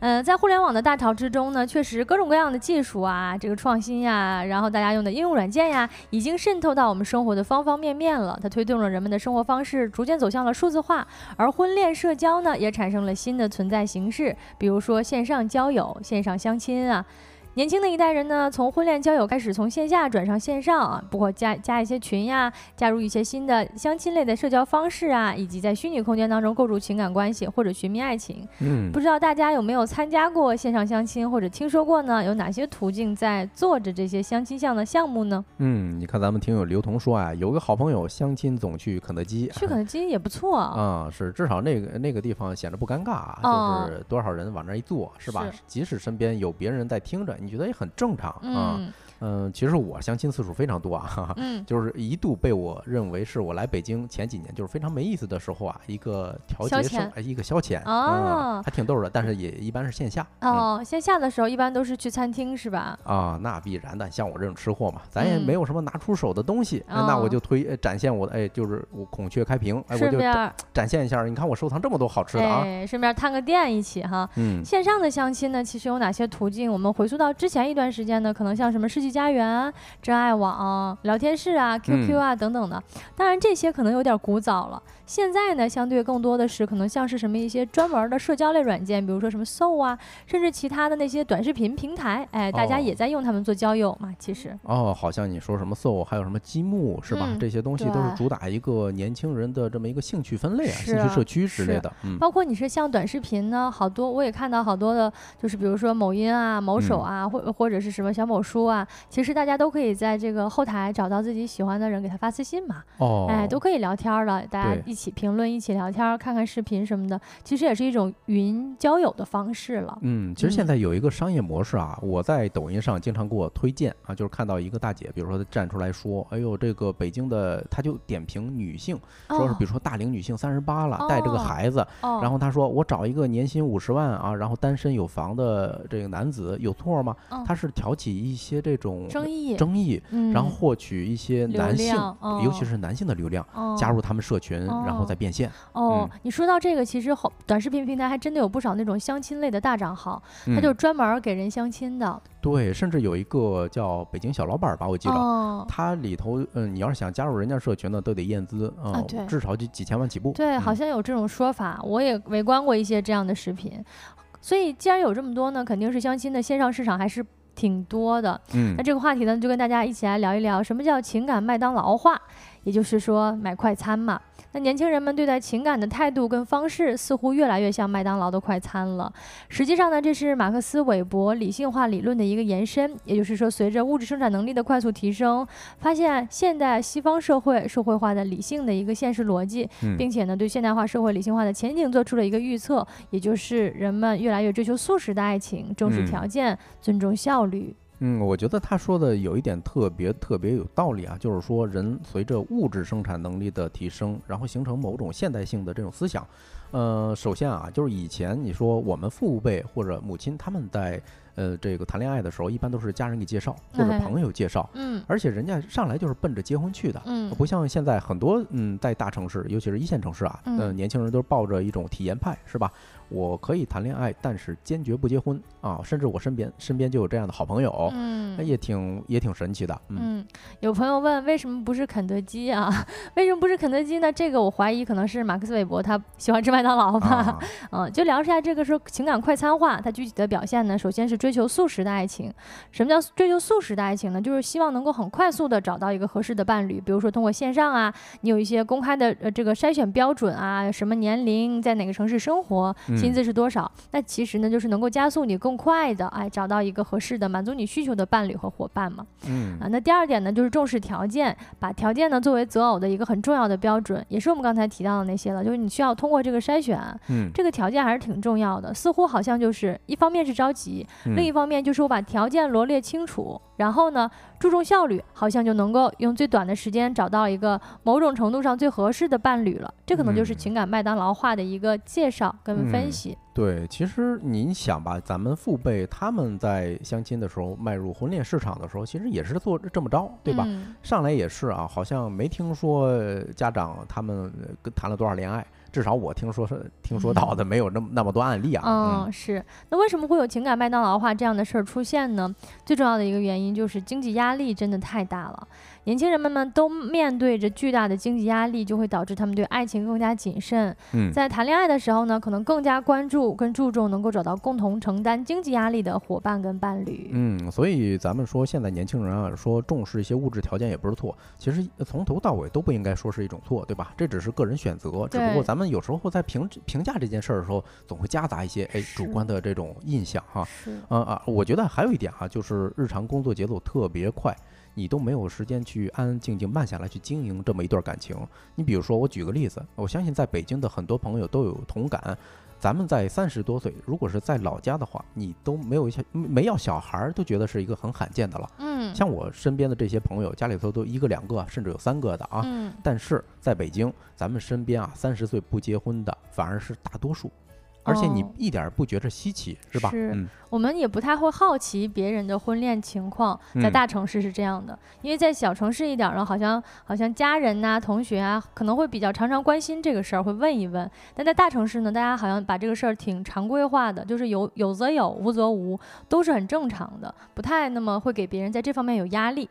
Speaker 1: 嗯，在互联网的大潮之中呢，确实各种各样的技术啊，这个创新呀，然后大家用的应用软件呀，已经渗透到我们生活的方方面面了。它推动了人们的生活方式逐渐走向了数字化，而婚恋社交呢，也产生了新的存在形式，比如说线上交友、线上相亲啊。年轻的一代人呢，从婚恋交友开始，从线下转上线上啊，包括加加一些群呀，加入一些新的相亲类的社交方式啊，以及在虚拟空间当中构筑情感关系或者寻觅爱情。
Speaker 2: 嗯，
Speaker 1: 不知道大家有没有参加过线上相亲，或者听说过呢？有哪些途径在做着这些相亲项的项目呢？
Speaker 2: 嗯，你看咱们听友刘同说啊，有个好朋友相亲总去肯德基，
Speaker 1: 去肯德基也不错
Speaker 2: 啊，是至少那个那个地方显得不尴尬，就是多少人往那一坐，是吧？即使身边有别人在听着，你觉得也很正常。啊，嗯，其实我相亲次数非常多啊，嗯，就是一度被我认为是我来北京前几年就是非常没意思的时候啊，一个调节生，一个消遣哦，还挺逗的，但是也一般是线下
Speaker 1: 哦，线下的时候一般都是去餐厅是吧？
Speaker 2: 啊，那必然的，像我这种吃货嘛，咱也没有什么拿出手的东西，那我就推展现我的，哎，就是我孔雀开屏，哎，我就展现一下，你看我收藏这么多好吃的啊，
Speaker 1: 顺便探个店一起哈，嗯，线上的相亲呢，其实有哪些途径？我们回溯到之前一段时间。呢，可能像什么世纪佳缘、真爱网、聊天室啊、QQ 啊等等的，当然这些可能有点古早了。现在呢，相对更多的是可能像是什么一些专门的社交类软件，比如说什么 Soul 啊，甚至其他的那些短视频平台，哎，大家也在用它们做交友嘛。其实
Speaker 2: 哦，好像你说什么 Soul，还有什么积木是吧？这些东西都是主打一个年轻人的这么一个兴趣分类啊，兴趣社区之类的。
Speaker 1: 嗯，包括你是像短视频呢，好多我也看到好多的，就是比如说某音啊、某手啊，或或者是什么小某书啊，其实大家都可以在这个后台找到自己喜欢的人，给他发私信嘛。哦，哎，都可以聊天了，大家一。起评论，一起聊天，看看视频什么的，其实也是一种云交友的方式了。
Speaker 2: 嗯，其实现在有一个商业模式啊，我在抖音上经常给我推荐啊，就是看到一个大姐，比如说她站出来说：“哎呦，这个北京的，她就点评女性，说是比如说大龄女性三十八了，带着个孩子，然后她说我找一个年薪五十万啊，然后单身有房的这个男子有错吗？他是挑起一些这种
Speaker 1: 争议，
Speaker 2: 争议，然后获取一些男性，尤其是男性的流量，加入他们社群。”然后再变现
Speaker 1: 哦。你说到这个，其实好短视频平台还真的有不少那种相亲类的大账号，他就专门给人相亲的。
Speaker 2: 对，甚至有一个叫北京小老板吧，我记得，他里头，嗯，你要是想加入人家社群呢，都得验资啊，至少就几千万起步。
Speaker 1: 对，好像有这种说法，我也围观过一些这样的视频。所以既然有这么多呢，肯定是相亲的线上市场还是挺多的。嗯，那这个话题呢，就跟大家一起来聊一聊，什么叫情感麦当劳化，也就是说买快餐嘛。那年轻人们对待情感的态度跟方式，似乎越来越像麦当劳的快餐了。实际上呢，这是马克思韦伯理性化理论的一个延伸。也就是说，随着物质生产能力的快速提升，发现现代西方社会社会化的理性的一个现实逻辑，并且呢，对现代化社会理性化的前景做出了一个预测，也就是人们越来越追求速食的爱情，重视条件，尊重效率。
Speaker 2: 嗯，我觉得他说的有一点特别特别有道理啊，就是说人随着物质生产能力的提升，然后形成某种现代性的这种思想。呃，首先啊，就是以前你说我们父辈或者母亲他们在。呃，这个谈恋爱的时候，一般都是家人给介绍或者朋友介绍，嗯，而且人家上来就是奔着结婚去的，嗯，不像现在很多嗯，在大城市，尤其是一线城市啊，嗯，年轻人都是抱着一种体验派，是吧？我可以谈恋爱，但是坚决不结婚啊，甚至我身边身边就有这样的好朋友，嗯，也挺也挺神奇的，
Speaker 1: 嗯。有朋友问为什么不是肯德基啊？为什么不是肯德基呢？这个我怀疑可能是马克思韦伯他喜欢吃麦当劳吧，嗯，就聊一下这个说情感快餐化，它具体的表现呢，首先是。追求速食的爱情，什么叫追求速食的爱情呢？就是希望能够很快速的找到一个合适的伴侣，比如说通过线上啊，你有一些公开的呃这个筛选标准啊，什么年龄，在哪个城市生活，薪资是多少？那其实呢，就是能够加速你更快的哎找到一个合适的满足你需求的伴侣和伙伴嘛。嗯啊，那第二点呢，就是重视条件，把条件呢作为择偶的一个很重要的标准，也是我们刚才提到的那些了，就是你需要通过这个筛选，嗯，这个条件还是挺重要的。似乎好像就是一方面是着急。
Speaker 2: 嗯
Speaker 1: 另一方面就是我把条件罗列清楚，然后呢注重效率，好像就能够用最短的时间找到一个某种程度上最合适的伴侣了。这可能就是
Speaker 2: 嗯
Speaker 1: 情感麦当劳化的一个介绍跟分
Speaker 2: 嗯
Speaker 1: 析。
Speaker 2: 对，其实您想吧，咱们父辈他们在相亲的时候迈入婚恋市场的时候，其实也是做这么着，对吧？
Speaker 1: 嗯
Speaker 2: 上来也是啊，好像没听说呃家长他们呃跟谈了多少恋爱，至少我听说是听说到的没有那么那么多案例啊。
Speaker 1: 嗯，是。那为什么会有情感麦当劳化这样的事儿出现呢？最重要的一个原因就是经济压力真的太大了。年轻人们们都面对着巨大的经济压力，就会导致他们对爱情更加谨慎。
Speaker 2: 嗯，
Speaker 1: 在谈恋爱的时候呢，可能更加关注跟注重能够找到共同承担经济压力的伙伴跟伴侣。
Speaker 2: 嗯，所以咱们说现在年轻人啊，说重视一些物质条件也不是错，其实从头到尾都不应该说是一种错，对吧？这只是个人选择，只不过咱们有时候在评评价这件事儿的时候，总会夹杂一些哎主观的这种印象哈。
Speaker 1: 是，
Speaker 2: 嗯啊，我觉得还有一点啊，就是日常工作节奏特别快，你都没有时间去安安静静慢下来去经营这么一段感情。你比如说，我举个例子，我相信在北京的很多朋友都有同感。咱们在三十多岁，如果是在老家的话，你都没有小没要小孩儿，都觉得是一个很罕见的了。
Speaker 1: 嗯，
Speaker 2: 像我身边的这些朋友，家里头都一个两个，甚至有三个的啊。
Speaker 1: 嗯，
Speaker 2: 但是在北京，咱们身边啊，三十岁不结婚的反而是大多数，而且你
Speaker 1: 哦
Speaker 2: 一点儿不觉着稀奇，是吧？
Speaker 1: 是
Speaker 2: 嗯
Speaker 1: 我们也不太会好奇别人的婚恋情况，在
Speaker 2: 嗯
Speaker 1: 大城市是这样的，因为在小城市一点儿呢，好像好像家人呐、同学啊，可能会比较常常关心这个事儿，会问一问。但在大城市呢，大家好像把这个事儿挺常规化的，就是有有则有，无则无，都是很正常的，不太那么会给别人在这方面有压力。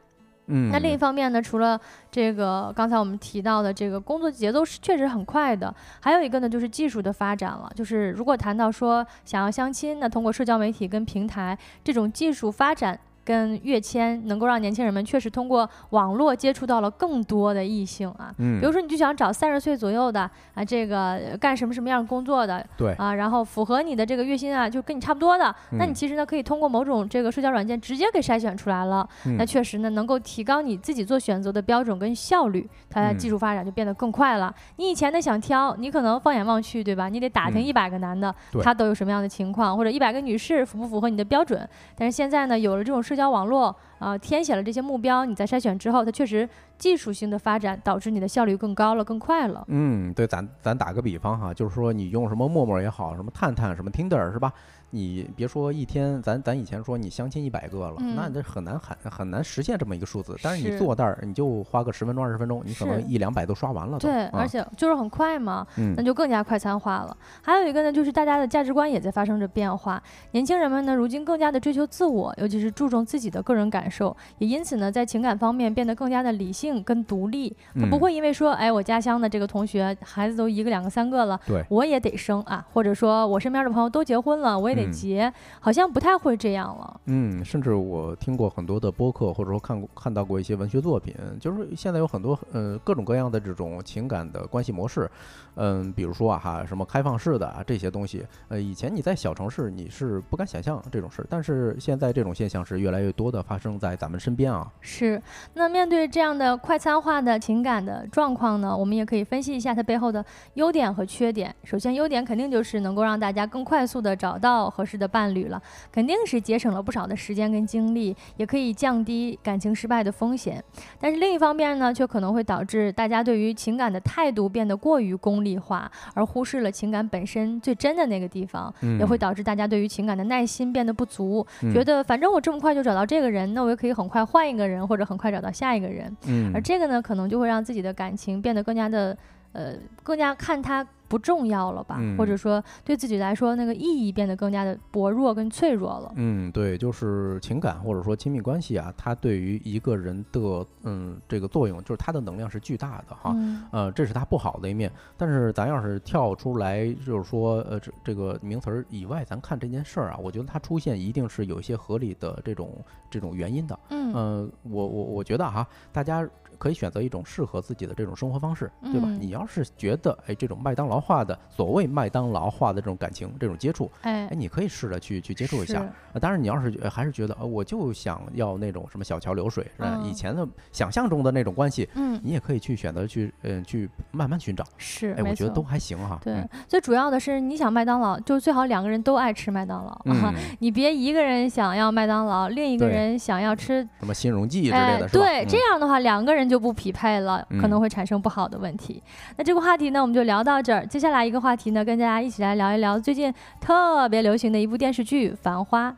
Speaker 2: 嗯，
Speaker 1: 那另一方面呢，除了这个刚才我们提到的这个工作节奏是确实很快的，还有一个呢就是技术的发展了。就是如果谈到说想要相亲，那通过社交媒体跟平台这种技术发展。跟跃迁能够让年轻人们确实通过网络接触到了更多的异性啊，
Speaker 2: 嗯，
Speaker 1: 比如说你就想找三十岁左右的啊，这个呃干什么什么样的工作的
Speaker 2: 对，
Speaker 1: 啊，然后符合你的这个月薪啊，就跟你差不多的，那你
Speaker 2: 嗯
Speaker 1: 其实呢可以通过某种这个社交软件直接给筛选出来了。那
Speaker 2: 嗯
Speaker 1: 确实呢，能够提高你自己做选择的标准跟效率，它
Speaker 2: 嗯。
Speaker 1: 技术发展就变得更快了。你以前呢想挑，你可能放眼望去，对吧？你得打听
Speaker 2: 嗯。
Speaker 1: 一百个男的，
Speaker 2: 对。
Speaker 1: 他都有什么样的情况，或者一百个女士符不符合你的标准。但是现在呢，有了这种社社交网络，啊、填写了这些目标，你在筛选之后，它确实技术性的发展导致你的效率更高了，更快了。
Speaker 2: 嗯，对，咱咱打个比方哈，就是说你用什么陌陌也好，什么探探，什么 Tinder 是吧？你别说一天，咱咱以前说你相亲一百个了，那
Speaker 1: 嗯
Speaker 2: 这很难很很难实现这么一个数字。但是你坐那儿，你就花个十分钟二十分钟，你可能一两百都刷完了。
Speaker 1: 对，
Speaker 2: 啊
Speaker 1: 而且就是很快嘛，
Speaker 2: 嗯
Speaker 1: 那就更加快餐化了。还有一个呢，就是大家的价值观也在发生着变化。年轻人们呢，如今更加的追求自我，尤其是注重自己的个人感受，也因此呢，在情感方面变得更加的理性跟独立。他不
Speaker 2: 嗯
Speaker 1: 会因为说，哎，我家乡的这个同学孩子都一个两个三个了，
Speaker 2: 对
Speaker 1: 我也得生啊，或者说我身边的朋友都结婚了，我也得
Speaker 2: 嗯
Speaker 1: 结，好像不太会这样了。
Speaker 2: 嗯，甚至我听过很多的播客，或者说看过看到过一些文学作品，就是现在有很多呃各种各样的这种情感的关系模式，嗯，比如说啊哈什么开放式的啊这些东西，呃，以前你在小城市你是不敢想象这种事儿，但是现在这种现象是越来越多的发生在咱们身边啊。
Speaker 1: 是，那面对这样的快餐化的情感的状况呢，我们也可以分析一下它背后的优点和缺点。首先，优点肯定就是能够让大家更快速的找到合适的伴侣了，肯定是节省了不少的时间跟精力，也可以降低感情失败的风险。但是另一方面呢，却可能会导致大家对于情感的态度变得过于功化，而忽视了情感本身最真的那个地方，
Speaker 2: 嗯，
Speaker 1: 也会导致大家对于情感的耐心变得不足，
Speaker 2: 嗯。
Speaker 1: 觉得反正我这么快就找到这个人，那我也可以很快换一个人，或者很快找到下一个人。
Speaker 2: 嗯。
Speaker 1: 而这个呢，可能就会让自己的感情变得更加的，呃，更加看它不重要了吧，
Speaker 2: 嗯
Speaker 1: 或者说对自己来说那个意义变得更加的薄弱跟脆弱了。
Speaker 2: 嗯，对，就是情感或者说亲密关系啊，它对于一个人的嗯这个作用，就是它的能量是巨大的哈。
Speaker 1: 嗯
Speaker 2: 呃，这是它不好的一面。但是咱要是跳出来，就是说，呃，这这个名词儿以外，咱看这件事儿啊，我觉得它出现一定是有一些合理的这种这种原因的。
Speaker 1: 嗯
Speaker 2: 嗯、我我我觉得哈，大家可以选择一种适合自己的这种生活方式，对吧？
Speaker 1: 嗯
Speaker 2: 你要是觉得哎这种麦当劳化的所谓麦当劳化的这种感情、这种接触，
Speaker 1: 哎
Speaker 2: 哎，，你可以试着去去接触一下。当然，你要是呃还是觉得呃我就想要那种什么小桥流水，是吧？以
Speaker 1: 嗯
Speaker 2: 前的想象中的那种关系，
Speaker 1: 嗯，
Speaker 2: 你也可以去选择去嗯、去慢慢寻找。
Speaker 1: 是，
Speaker 2: 哎，我觉得都还行哈。
Speaker 1: 对
Speaker 2: 嗯，
Speaker 1: 最主要的是你想麦当劳，就最好两个人都爱吃麦当劳。
Speaker 2: 嗯，
Speaker 1: 你别一个人想要麦当劳，另一个人想要吃，
Speaker 2: 什么新荣记之类
Speaker 1: 哎
Speaker 2: 的，，是吧？
Speaker 1: 对，
Speaker 2: 嗯
Speaker 1: 这样的话两个人就不匹配了，可能
Speaker 2: 嗯
Speaker 1: 会产生不好的问题。那这个话题呢，我们就聊到这儿。接下来一个话题呢，跟大家一起来聊一聊最近特别流行的一部电视剧《繁花》。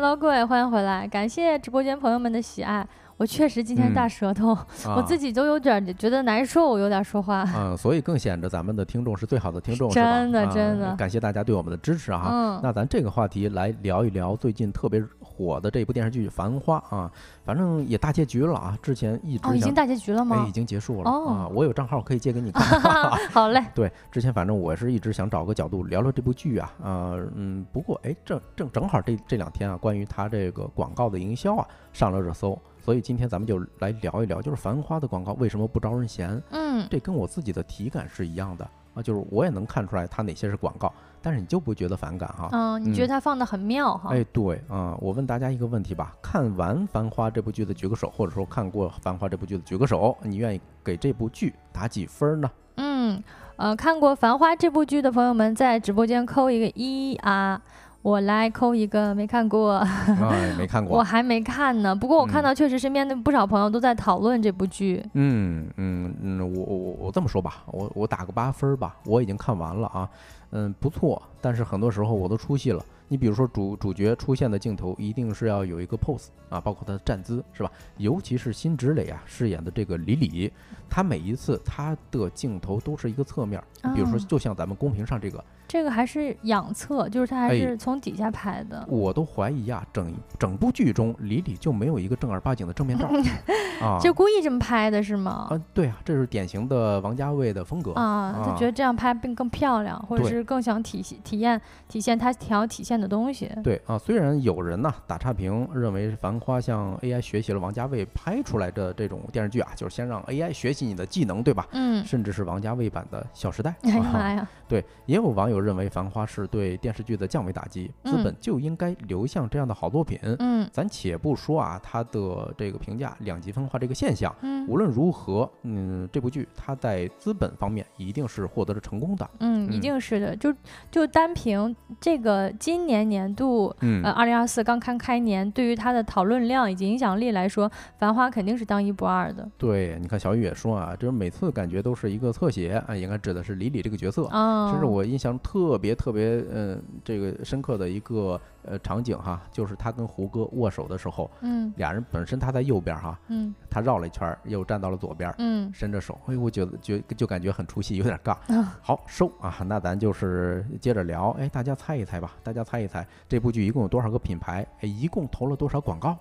Speaker 1: Hello，各位，欢迎回来！感谢直播间朋友们的喜爱。我确实今天
Speaker 2: 嗯
Speaker 1: 大舌头，我自
Speaker 2: 己
Speaker 1: 己都有点儿觉得难受，我有点说话。
Speaker 2: 嗯，所以更显着咱们的听众是最好的听众？
Speaker 1: 真的
Speaker 2: 啊
Speaker 1: 真的
Speaker 2: 感谢大家对我们的支持哈。
Speaker 1: 嗯，
Speaker 2: 那咱这个话题来聊一聊最近特别火的这部电视剧《繁花》啊，反正也大结局了啊。之前一直
Speaker 1: 哦，已经大结局了
Speaker 2: 哎
Speaker 1: 吗
Speaker 2: 已？经结束了、
Speaker 1: 哦
Speaker 2: 啊，我有账号可以借给你看。
Speaker 1: 好嘞，
Speaker 2: 对，之前反正我是一直想找个角度聊聊这部剧啊，啊，嗯，不过哎，正正正好这这两天啊，关于它这个广告的营销啊上了热搜，所以今天咱们就来聊一聊，就是《繁花》的广告为什么不招人嫌？
Speaker 1: 嗯，
Speaker 2: 这跟我自己的体感是一样的啊，就是我也能看出来它哪些是广告，但是你就不觉得反感哈？
Speaker 1: 嗯，你觉
Speaker 2: 嗯
Speaker 1: 得它放的很妙哈？
Speaker 2: 哎，对啊、我问大家一个问题吧：看完《繁花》这部剧的举个手，或者说看过《繁花》这部剧的举个手，你愿意给这部剧打几分呢？
Speaker 1: 嗯，呃，看过《繁花》这部剧的朋友们在直播间扣一个一啊，我来扣一个没看过，
Speaker 2: 哎，没看过。
Speaker 1: 我还没看呢。不过我看
Speaker 2: 嗯
Speaker 1: 到确实身边的不少朋友都在讨论这部剧。
Speaker 2: 嗯嗯嗯，我我我我这么说吧，我我打个八分儿吧，我已经看完了啊，嗯，不错，但是很多时候我都出戏了。你比如说主主角出现的镜头一定是要有一个 pose 啊，包括他的站姿是吧？尤其是辛芷蕾啊饰演的这个李李，她每一次她的镜头都是一个侧面，比如说
Speaker 1: 哦
Speaker 2: 就像咱们公屏上这个，
Speaker 1: 这个还是仰侧，就是他还
Speaker 2: 哎
Speaker 1: 是从底下拍的。
Speaker 2: 我都怀疑啊，整整部剧中李李就没有一个正儿八经的正面照 啊。
Speaker 1: 就故意这么拍的是吗？
Speaker 2: 啊，对啊，这是典型的王家卫的风格
Speaker 1: 啊，他觉得这样拍并更漂亮，或者是更想体体验体现他想要体现的东西。
Speaker 2: 对啊，虽然有人呢打差评，认为《繁花》向 AI 学习了王家卫拍出来的这种电视剧啊，就是先让 AI 学习你的技能，对吧？
Speaker 1: 嗯，
Speaker 2: 甚至是王家卫版的《小时代》
Speaker 1: 哎呀
Speaker 2: 啊
Speaker 1: 妈呀，
Speaker 2: 对，也有网友认为《繁花》是对电视剧的降维打击，资
Speaker 1: 嗯
Speaker 2: 本就应该流向这样的好作品。
Speaker 1: 嗯
Speaker 2: 咱且不说啊，它的这个评价两极分化这个现象，
Speaker 1: 嗯
Speaker 2: 无论如何，嗯，这部剧它在资本方面一定是获得了成功的。
Speaker 1: 嗯，一
Speaker 2: 嗯
Speaker 1: 定是的。就就单凭这个今年年度
Speaker 2: 嗯
Speaker 1: 呃，二零二四刚刚开年，对于它的讨论量以及影响力来说，《繁花》肯定是当一不二的
Speaker 2: 对，你看小雨也说啊，就是每次感觉都是一个侧写啊，应该指的是李李这个角色。
Speaker 1: 啊。
Speaker 2: 甚至我印象特别特别嗯、这个深刻的一个呃场景哈，就是他跟胡歌握手的时候，
Speaker 1: 嗯
Speaker 2: 俩人本身他在右边哈，
Speaker 1: 嗯
Speaker 2: 他绕了一圈儿又站到了左边，
Speaker 1: 嗯
Speaker 2: 伸着手，哎，我觉得就就感觉很出戏，有点尬。
Speaker 1: 啊
Speaker 2: 好收啊，那咱就是接着聊，哎，大家猜一猜吧，大家猜一猜，这部剧一共有多少个品牌？哎，一共投了多少广告？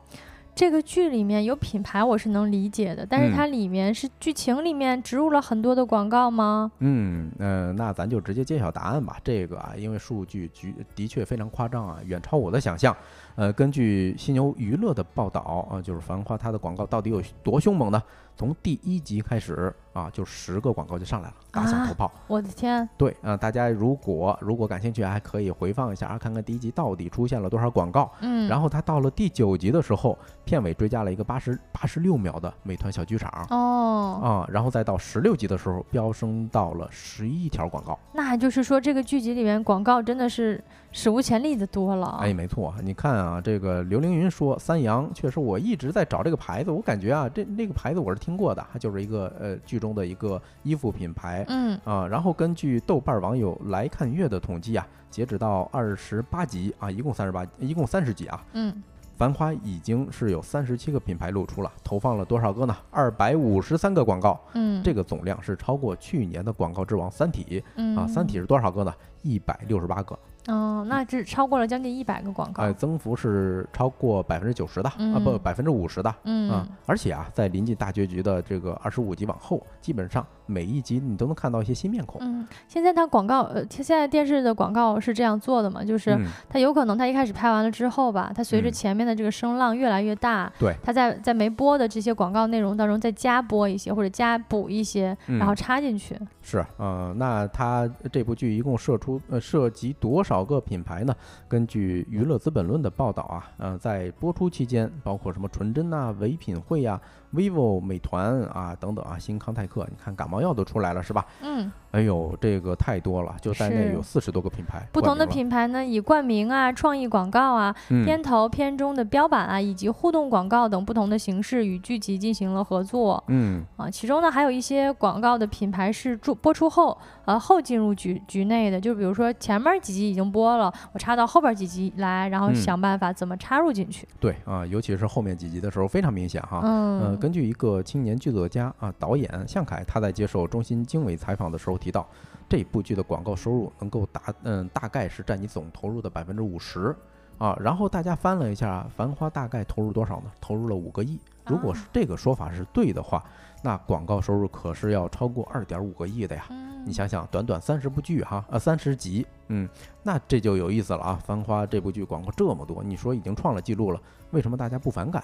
Speaker 1: 这个剧里面有品牌，我是能理解的，但是
Speaker 2: 嗯
Speaker 1: 它里面是剧情里面植入了很多的广告吗？
Speaker 2: 嗯呃，那咱就直接揭晓答案吧。这个啊，因为数据局的确非常夸张啊，远超我的想象。呃，根据犀牛娱乐的报道啊，就是《繁花》它的广告到底有多凶猛呢？从第一集开始啊，就十个广告就上来了，打响头炮。
Speaker 1: 我的天，
Speaker 2: 对啊、大家如果如果感兴趣，还可以回放一下啊，看看第一集到底出现了多少广告。
Speaker 1: 嗯，
Speaker 2: 然后他到了第九集的时候，片尾追加了一个八十八十六秒的美团小剧场。
Speaker 1: 哦，
Speaker 2: 啊，然后再到十六集的时候，飙升到了十一条广告。
Speaker 1: 那就是说这个剧集里面广告真的是史无前例的多了。
Speaker 2: 哎，，没错，你看啊，这个刘凌云说三阳确实，我一直在找这个牌子，我感觉啊，这那个牌子我是听过的，它就是一个呃剧中的一个衣服品牌
Speaker 1: 嗯
Speaker 2: 啊。然后根据豆瓣网友来看月的统计啊，截止到二十八集啊，一共三十八，一共三十集啊，
Speaker 1: 嗯，《
Speaker 2: 繁花》已经是有三十七个品牌露出了，投放了多少个呢？二百五十三个广告，
Speaker 1: 嗯，
Speaker 2: 这个总量是超过去年的广告之王《三体》
Speaker 1: 嗯
Speaker 2: 啊，《三体》是多少个呢？一百六十八个。
Speaker 1: 哦，那这超过了将近一百个广告，
Speaker 2: 哎，增幅是超过百分之九十的啊，
Speaker 1: 嗯
Speaker 2: 不，百分之五十的。
Speaker 1: 嗯
Speaker 2: 啊，而且啊，在临近大结局的这个二十五集往后，基本上每一集你都能看到一些新面孔。
Speaker 1: 嗯，现在它广告，呃，现在电视的广告是这样做的嘛，就是
Speaker 2: 嗯，
Speaker 1: 它有可能它一开始拍完了之后吧，它随着
Speaker 2: 嗯
Speaker 1: 前面的这个声浪越来越大，
Speaker 2: 对
Speaker 1: 它在在没播的这些广告内容当中再加播一些或者加补一些，然后
Speaker 2: 嗯
Speaker 1: 插进去。
Speaker 2: 是，呃，那它这部剧一共涉出呃涉及多少个品牌呢？根据娱乐资本论的报道啊，嗯，在播出期间，包括什么纯真呐、唯品会呀、vivo、美团啊等等啊，新康泰克，你看感冒药都出来了是吧？
Speaker 1: 嗯，
Speaker 2: 哎呦，这个太多了，就在内有四十多个品牌，
Speaker 1: 不同的品牌呢，以冠名啊、创意广告啊、
Speaker 2: 嗯
Speaker 1: 片头、片中的标版啊，以及互动广告等不同的形式与剧集进行了合作
Speaker 2: 嗯
Speaker 1: 啊。其中呢，还有一些广告的品牌是注播出后，呃后进入局局内的，就比如说前面几集已经播了，我插到后边几集来，然后
Speaker 2: 嗯
Speaker 1: 想办法怎么插入进去。
Speaker 2: 对啊，尤其是后面几集的时候非常明显哈。呃，
Speaker 1: 嗯，
Speaker 2: 根据一个青年剧作家啊导演向凯，他在接受中新经纬采访的时候提到，这部剧的广告收入能够达嗯大概是占你总投入的百分之五十啊。然后大家翻了一下，《繁花》大概投入多少呢？投入了五个亿。如果是
Speaker 1: 啊
Speaker 2: 这个说法是对的话，那广告收入可是要超过二点五个亿的呀。
Speaker 1: 嗯
Speaker 2: 你想想，短短三十部剧哈，呃，三十集，嗯，那这就有意思了啊！《繁花》这部剧广告这么多，你说已经创了记录了，为什么大家不反感？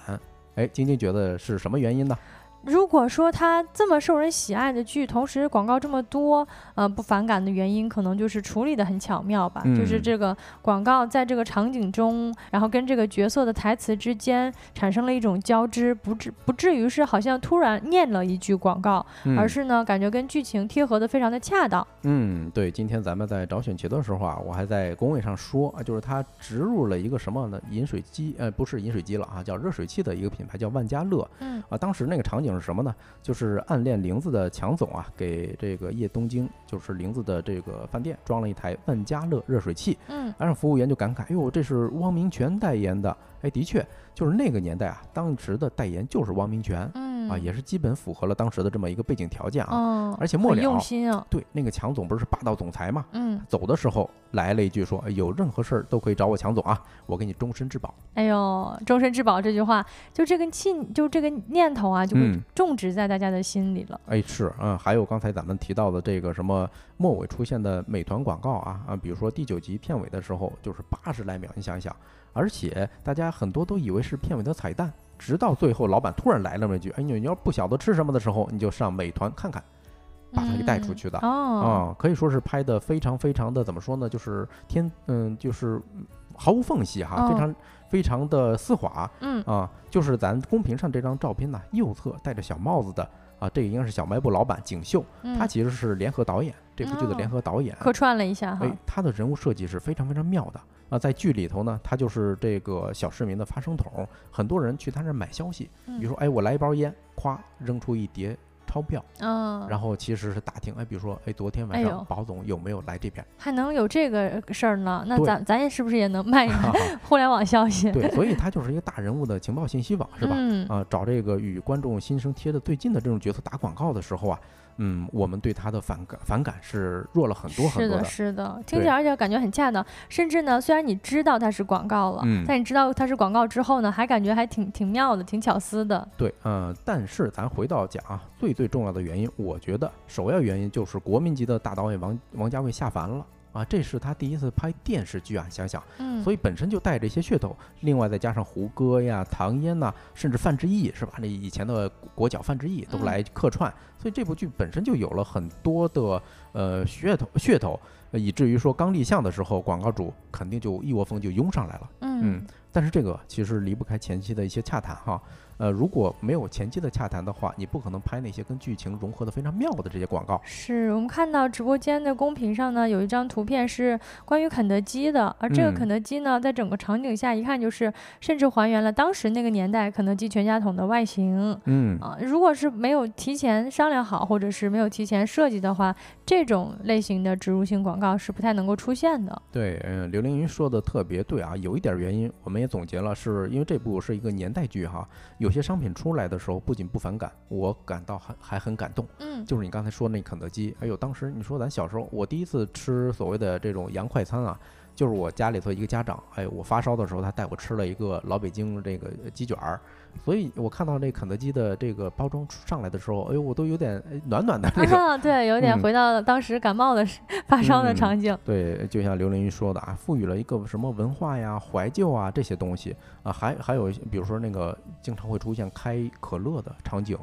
Speaker 2: 哎，晶晶觉得是什么原因呢？
Speaker 1: 如果说它这么受人喜爱的剧，同时广告这么多，呃，不反感的原因可能就是处理的很巧妙吧，就是
Speaker 2: 嗯
Speaker 1: 这个广告在这个场景中，然后跟这个角色的台词之间产生了一种交织，不至不至于是好像突然念了一句广告，
Speaker 2: 嗯
Speaker 1: 而是呢感觉跟剧情贴合的非常的恰当。
Speaker 2: 嗯，对，今天咱们在找选题的时候啊，我还在工位上说啊，就是它植入了一个什么呢？饮水机，呃，不是饮水机了啊，叫热水器的一个品牌叫万家乐
Speaker 1: 嗯
Speaker 2: 啊。当时那个场景是什么呢？就是暗恋玲子的强总啊，给这个叶东京，就是玲子的这个饭店装了一台万家乐热水器，
Speaker 1: 嗯
Speaker 2: 然后服务员就感慨：“哟，这是汪明荃代言的。”哎，的确，就是那个年代啊，当时的代言就是汪明荃
Speaker 1: 嗯
Speaker 2: 啊，也是基本符合了当时的这么一个背景条件啊。
Speaker 1: 嗯，
Speaker 2: 而且末
Speaker 1: 了用心啊。
Speaker 2: 对，那个强总不是霸道总裁嘛，
Speaker 1: 嗯，
Speaker 2: 走的时候来了一句说：“哎有任何事儿都可以找我强总啊，我给你终身质保。
Speaker 1: 哎呦，终身质保这句话，就这个信，就这个念头啊，就会
Speaker 2: 嗯
Speaker 1: 种植在大家的心里了。
Speaker 2: 哎，是，嗯，还有刚才咱们提到的这个什么末尾出现的美团广告啊啊，比如说第九集片尾的时候就是八十来秒，你想一想，而且大家很多都以为是片尾的彩蛋，直到最后老板突然来了那么一句：“哎，你你要不晓得吃什么的时候，你就上美团看看。”把它给带出去的。
Speaker 1: 嗯哦，
Speaker 2: 啊，可以说是拍的非常非常的怎么说呢？就是天，嗯，就是嗯毫无缝隙哈，非
Speaker 1: 哦
Speaker 2: 常非常的丝滑
Speaker 1: 嗯
Speaker 2: 啊。就是咱公屏上这张照片呢，右侧戴着小帽子的啊，这个应该是小卖部老板景秀，
Speaker 1: 嗯，
Speaker 2: 他其实是联合导演这部剧的联
Speaker 1: 哦
Speaker 2: 合导演。
Speaker 1: 客串了一下哈
Speaker 2: 哎，，他的人物设计是非常非常妙的啊，在剧里头呢，他就是这个小市民的发声筒，很多人去他那儿买消息，比如说，哎，我来一包烟，咵扔出一叠钞票，
Speaker 1: 嗯，
Speaker 2: 然后其实是打听，哎，比如说，哎，昨天晚上保总有没有来这边？
Speaker 1: 还能有这个事儿呢？那咱咱也是不是也能卖
Speaker 2: 哈哈
Speaker 1: 互联网消息？
Speaker 2: 对，所以 他就是一个大人物的情报信息网，是吧？
Speaker 1: 嗯，
Speaker 2: 啊，找这个与观众心声贴的最近的这种角色打广告的时候啊，嗯，我们对他的反感反感是弱了很多很
Speaker 1: 多的，
Speaker 2: 是的。
Speaker 1: 是的，听起来而且感觉很恰当。甚至呢，虽然你知道它是广告了，
Speaker 2: 嗯
Speaker 1: 但你知道它是广告之后呢，还感觉还挺挺妙的，挺巧思的。
Speaker 2: 对，嗯、但是咱回到讲啊，最最重要的原因，我觉得首要原因就是国民级的大导演王王家卫下凡了啊，这是他第一次拍电视剧啊，想想，
Speaker 1: 嗯，
Speaker 2: 所以本身就带着一些噱头，另外再加上胡歌呀、唐嫣呐、甚至范志毅是吧？那以前的国脚范志毅都
Speaker 1: 嗯
Speaker 2: 来客串，所以这部剧本身就有了很多的呃噱头噱头，呃以至于说刚立项的时候，广告主肯定就一窝蜂就拥上来了。
Speaker 1: 嗯
Speaker 2: 但是这个其实离不开前期的一些洽谈哈，呃，如果没有前期的洽谈的话，你不可能拍那些跟剧情融合的非常妙的这些广告。
Speaker 1: 是我们看到直播间的公屏上呢，有一张图片是关于肯德基的，而这个
Speaker 2: 嗯
Speaker 1: 肯德基呢，在整个场景下一看就是，甚至还原了当时那个年代肯德基全家桶的外形。
Speaker 2: 嗯，
Speaker 1: 啊，如果是没有提前商量好，或者是没有提前设计的话，这种类型的植入性广告是不太能够出现的。
Speaker 2: 对，嗯，刘凌云说的特别对啊，有一点原因我们也总结了，是因为这部是一个年代剧哈，有些商品出来的时候不仅不反感，我感到还还很感动。
Speaker 1: 嗯
Speaker 2: 就是你刚才说那肯德基，哎呦，当时你说咱小时候，我第一次吃所谓的这种洋快餐啊，就是我家里头一个家长，哎，我发烧的时候，他带我吃了一个老北京这个鸡卷儿，所以我看到这肯德基的这个包装上来的时候，哎呦，我都有点暖暖的那种。
Speaker 1: 对，有点回到当时感冒的发烧的场景。
Speaker 2: 对，就像刘凌云说的啊，赋予了一个什么文化呀、怀旧啊这些东西啊，还还有比如说那个经常会出现开可乐的场景，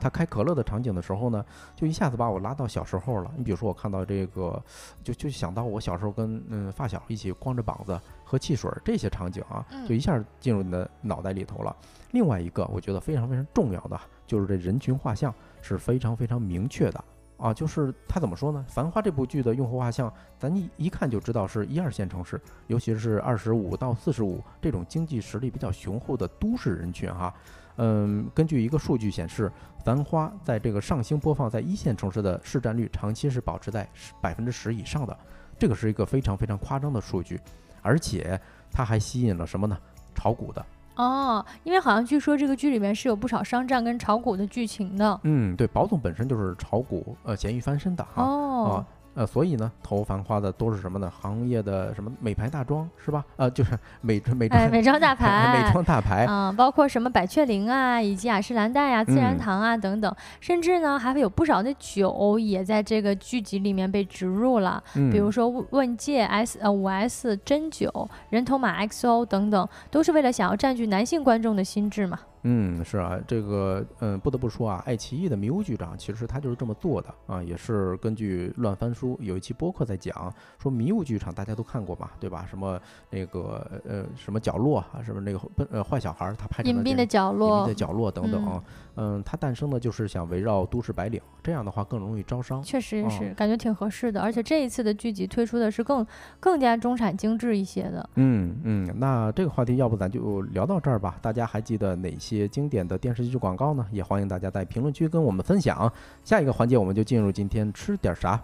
Speaker 2: 他开可乐的场景的时候呢，就一下子把我拉到小时候了。你比如说我看到这个，就就想到我小时候跟嗯发小。一起光着膀子喝汽水这些场景啊，就一下进入你的脑袋里头了。另外一个，我觉得非常非常重要的，就是这人群画像是非常非常明确的啊。就是他怎么说呢？《繁花》这部剧的用户画像，咱一一看就知道是一二线城市，尤其是二十五到四十五这种经济实力比较雄厚的都市人群哈。嗯，根据一个数据显示，《繁花》在这个上星播放在一线城市的市占率长期是保持在百分之十以上的。这个是一个非常非常夸张的数据，而且它还吸引了什么呢？炒股的
Speaker 1: 哦，因为好像据说这个剧里面是有不少商战跟炒股的剧情的。
Speaker 2: 嗯，对，宝总本身就是炒股呃咸鱼翻身的哈。哦。呃，所以呢，投繁花的都是什么呢？行业的什么美牌大庄是吧？呃，就是美美妆
Speaker 1: 美 妆大牌，
Speaker 2: 美妆大牌
Speaker 1: 嗯，包括什么百雀羚啊，以及雅诗兰黛啊、自然堂啊等等，甚至呢，还会有不少的酒也在这个剧集里面被植入了，比如说问界 S 呃五 S 真酒、人头马 XO 等等，都是为了想要占据男性观众的心智嘛。
Speaker 2: 嗯，是啊，这个嗯，不得不说啊，爱奇艺的迷雾剧场其实他就是这么做的啊，也是根据乱翻书有一期播客在讲，说迷雾剧场大家都看过嘛，对吧？什么那个呃什么角落啊，什么那个呃坏小孩他拍
Speaker 1: 隐蔽的角落，
Speaker 2: 隐蔽的角落等等，嗯，它诞生的就是想围绕都市白领，这样的话更容易招商，
Speaker 1: 确实是感觉挺合适的，而且这一次的剧集推出的是更更加中产精致一些的。
Speaker 2: 嗯嗯，那这个话题要不咱就聊到这儿吧，大家还记得哪些？些经典的电视剧广告呢，也欢迎大家在评论区跟我们分享。下一个环节，我们就进入今天吃点啥。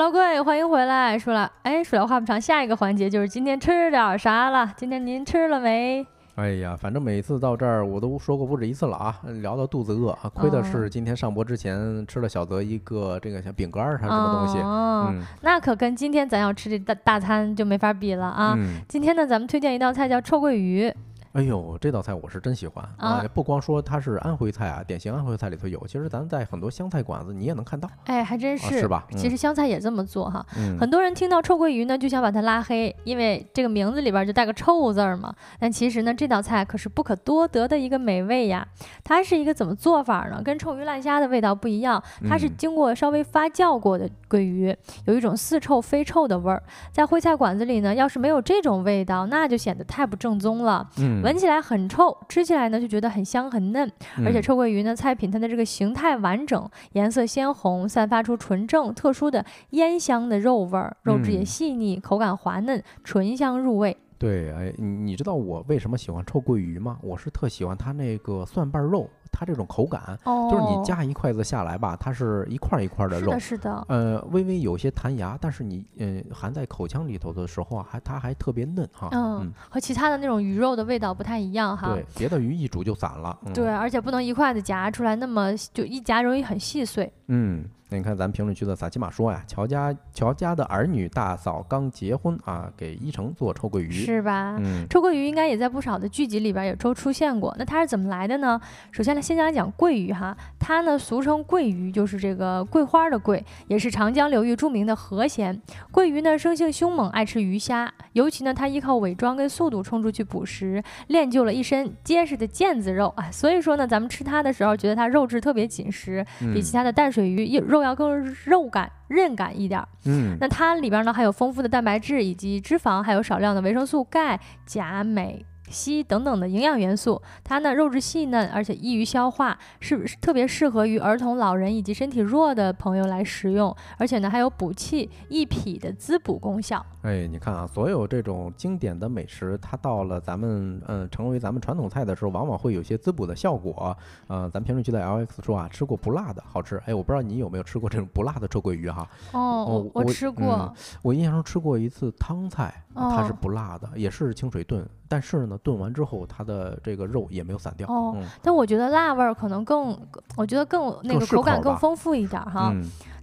Speaker 1: Hello，各位，欢迎回来。说了，哎，说来话不长，下一个环节就是今天吃点啥了？今天您吃了没？
Speaker 2: 哎呀，反正每次到这儿我都说过不止一次了啊，聊到肚子饿啊，亏的是今天上播之前吃了小泽一个这个像饼干儿还是什么东西，嗯，
Speaker 1: 那可跟今天咱要吃这大大餐就没法比了啊。今天呢，咱们推荐一道菜叫臭鳜鱼。
Speaker 2: 哎呦，这道菜我是真喜欢啊！不光说它是安徽菜啊，典型安徽菜里头有，其实咱在很多湘菜馆子你也能看到。
Speaker 1: 哎，还真是，
Speaker 2: 是吧？
Speaker 1: 其实湘菜也这么做哈。很多人听到臭鳜鱼呢，就想把它拉黑，因为这个名字里边就带个臭字儿嘛。但其实呢，这道菜可是不可多得的一个美味呀。它是一个怎么做法呢？跟臭鱼烂虾的味道不一样，它是经过稍微发酵过的鳜鱼，有一种似臭非臭的味儿。在徽菜馆子里呢，要是没有这种味道，那就显得太不正宗了。嗯，闻起来很臭。臭，吃起来呢就觉得很香很嫩，而且臭鳜鱼呢菜品它的这个形态完整，颜色鲜红，散发出纯正特殊的烟香的肉味儿，肉质也细腻，口感滑嫩，醇香入味。
Speaker 2: 对，哎，你知道我为什么喜欢臭鳜鱼吗？我是特喜欢它那个蒜瓣肉。它这种口感，就是你夹一筷子下来吧，它是一块一块的肉，
Speaker 1: 是的，
Speaker 2: 呃，微微有些弹牙，但是你嗯含在口腔里头的时候啊，还它还特别嫩哈，嗯，
Speaker 1: 和其他的那种鱼肉的味道不太一样哈，
Speaker 2: 对，别的鱼一煮就散了，
Speaker 1: 对，而且不能一筷子夹出来，那么就一夹容易很细碎，
Speaker 2: 嗯。那你看咱评论区的撒奇玛说呀，乔家乔家的儿女大嫂刚结婚啊，给一成做臭鳜鱼
Speaker 1: 是吧？
Speaker 2: 嗯，
Speaker 1: 臭鳜鱼应该也在不少的剧集里边也都出现过。那它是怎么来的呢？首先来先讲讲鳜鱼哈，它呢俗称鳜鱼，就是这个桂花的桂，也是长江流域著名的河鲜。鳜鱼呢生性凶猛，爱吃鱼虾，尤其呢它依靠伪装跟速度冲出去捕食，练就了一身结实的腱子肉啊。所以说呢，咱们吃它的时候觉得它肉质特别紧实，比其他的淡水鱼肉。肉要更肉感、韧感一点儿。嗯，那它里边呢还有丰富的蛋白质以及脂肪，还有少量的维生素、钙、钾、镁。硒等等的营养元素。它呢肉质细嫩，而且易于消化，是特别适合于儿童、老人以及身体弱的朋友来食用。而且呢还有补气益脾的滋补功效。
Speaker 2: 哎，你看啊，所有这种经典的美食，它到了咱们嗯成为咱们传统菜的时候，往往会有些滋补的效果。呃，咱评论区的 L X 说啊，吃过不辣的好吃。哎，我不知道你有没有吃过这种不辣的臭鳜鱼哈？
Speaker 1: 哦，我吃过。
Speaker 2: 我印象中吃过一次汤菜，它是不辣的，也是清水炖。但是呢，炖完之后，它的这个肉也没有散掉。
Speaker 1: 哦，但我觉得辣味儿可能更，我觉得更那个口感更丰富一点哈。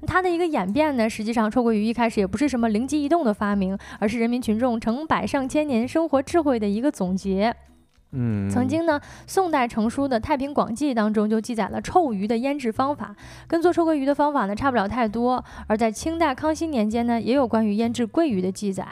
Speaker 1: 它的一个演变呢，实际上臭鳜鱼一开始也不是什么灵机一动的发明，而是人民群众成百上千年生活智慧的一个总结。
Speaker 2: 嗯，
Speaker 1: 曾经呢，宋代成书的《太平广记》当中就记载了臭鱼的腌制方法，跟做臭鳜鱼的方法呢差不了太多。而在清代康熙年间呢，也有关于腌制鳜鱼的记载。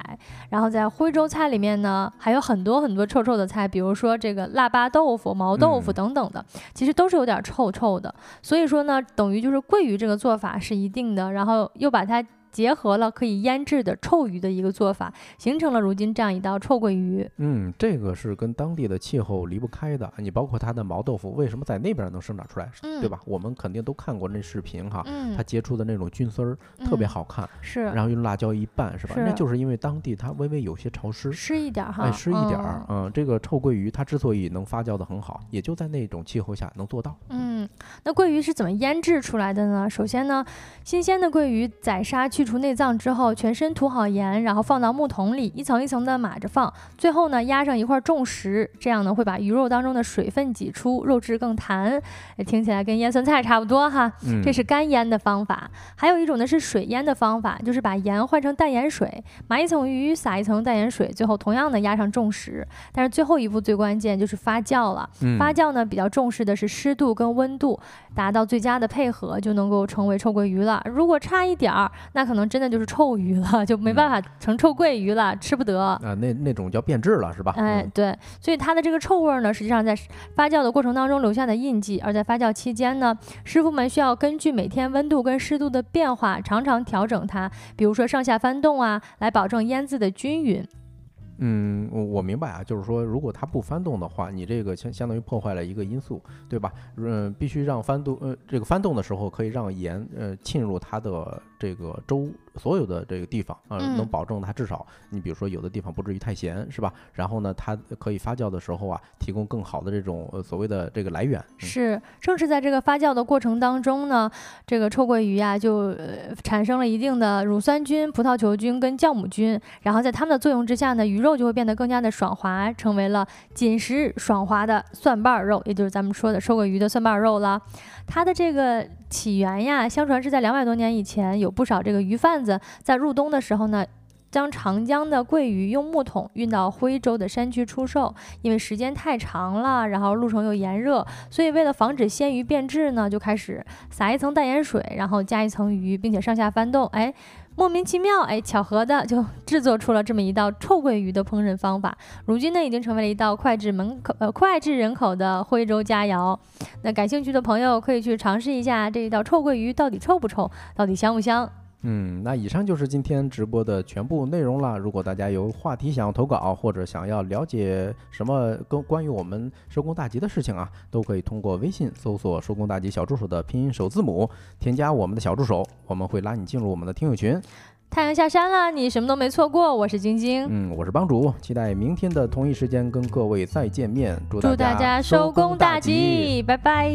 Speaker 1: 然后在徽州菜里面呢，还有很多很多臭臭的菜，比如说这个腊八豆腐、毛豆腐等等的，其实都是有点臭臭的。所以说呢，等于就是鳜鱼这个做法是一定的，然后又把它。结合了可以腌制的臭鱼的一个做法，形成了如今这样一道臭鳜鱼。
Speaker 2: 嗯，这个是跟当地的气候离不开的。你包括它的毛豆腐，为什么在那边能生长出来，对吧？我们肯定都看过那视频哈，它结出的那种菌丝儿特别好看。
Speaker 1: 是，
Speaker 2: 然后用辣椒一拌，是吧？那就是因为当地它微微有些潮湿，
Speaker 1: 湿一点哈，
Speaker 2: 哎，湿一点儿。嗯，这个臭鳜鱼它之所以能发酵的很好，也就在那种气候下能做到。
Speaker 1: 嗯，那鳜鱼是怎么腌制出来的呢？首先呢，新鲜的鳜鱼宰杀去除内脏之后。全身涂好盐，然后放到木桶里，一层一层的码着放。最后呢，压上一块重石，这样呢会把鱼肉当中的水分挤出，肉质更弹。听起来跟腌酸菜差不多哈。这是干腌的方法。还有一种呢是水腌的方法，就是把盐换成淡盐水，码一层鱼，撒一层淡盐水，最后同样的压上重石。但是最后一步最关键就是发酵了。发酵呢比较重视的是湿度跟温度，达到最佳的配合，就能够成为臭鳜鱼了。如果差一点儿，那可能真的就是臭。臭鱼了就没办法成臭鳜鱼了，吃不得
Speaker 2: 啊。那那种叫变质了是吧？
Speaker 1: 哎，对，所以它的这个臭味呢，实际上在发酵的过程当中留下的印记。而在发酵期间呢，师傅们需要根据每天温度跟湿度的变化，常常调整它，比如说上下翻动啊，来保证腌制的均匀。
Speaker 2: 嗯，我明白啊，就是说如果它不翻动的话，你这个相相当于破坏了一个因素，对吧？嗯，必须让翻动，呃，这个翻动的时候可以让盐呃浸入它的这个粥。所有的这个地方啊，能保证它至少，你比如说有的地方不至于太咸，是吧？然后呢，它可以发酵的时候啊，提供更好的这种呃所谓的这个来源。
Speaker 1: 是，正是在这个发酵的过程当中呢，这个臭鳜鱼啊就产生了一定的乳酸菌、葡萄球菌跟酵母菌，然后在它们的作用之下呢，鱼肉就会变得更加的爽滑，成为了紧实爽滑的蒜瓣肉，也就是咱们说的臭鳜鱼的蒜瓣肉了。它的这个起源呀，相传是在两百多年以前，有不少这个鱼贩。子在入冬的时候呢，将长江的桂鱼用木桶运到徽州的山区出售。因为时间太长了，然后路程又炎热，所以为了防止鲜鱼变质呢，就开始撒一层淡盐水，然后加一层鱼，并且上下翻动。哎，莫名其妙，哎，巧合的就制作出了这么一道臭鳜鱼的烹饪方法。如今呢，已经成为了一道脍炙门口呃脍炙人口的徽州佳肴。那感兴趣的朋友可以去尝试一下这一道臭鳜鱼到底臭不臭，到底香不香。
Speaker 2: 嗯，那以上就是今天直播的全部内容了。如果大家有话题想要投稿，或者想要了解什么跟关于我们收工大吉的事情啊，都可以通过微信搜索“收工大吉小助手”的拼音首字母，添加我们的小助手，我们会拉你进入我们的听友群。
Speaker 1: 太阳下山了，你什么都没错过。我是晶晶，
Speaker 2: 嗯，我是帮主，期待明天的同一时间跟各位再见面。祝
Speaker 1: 大家收工大吉，拜拜。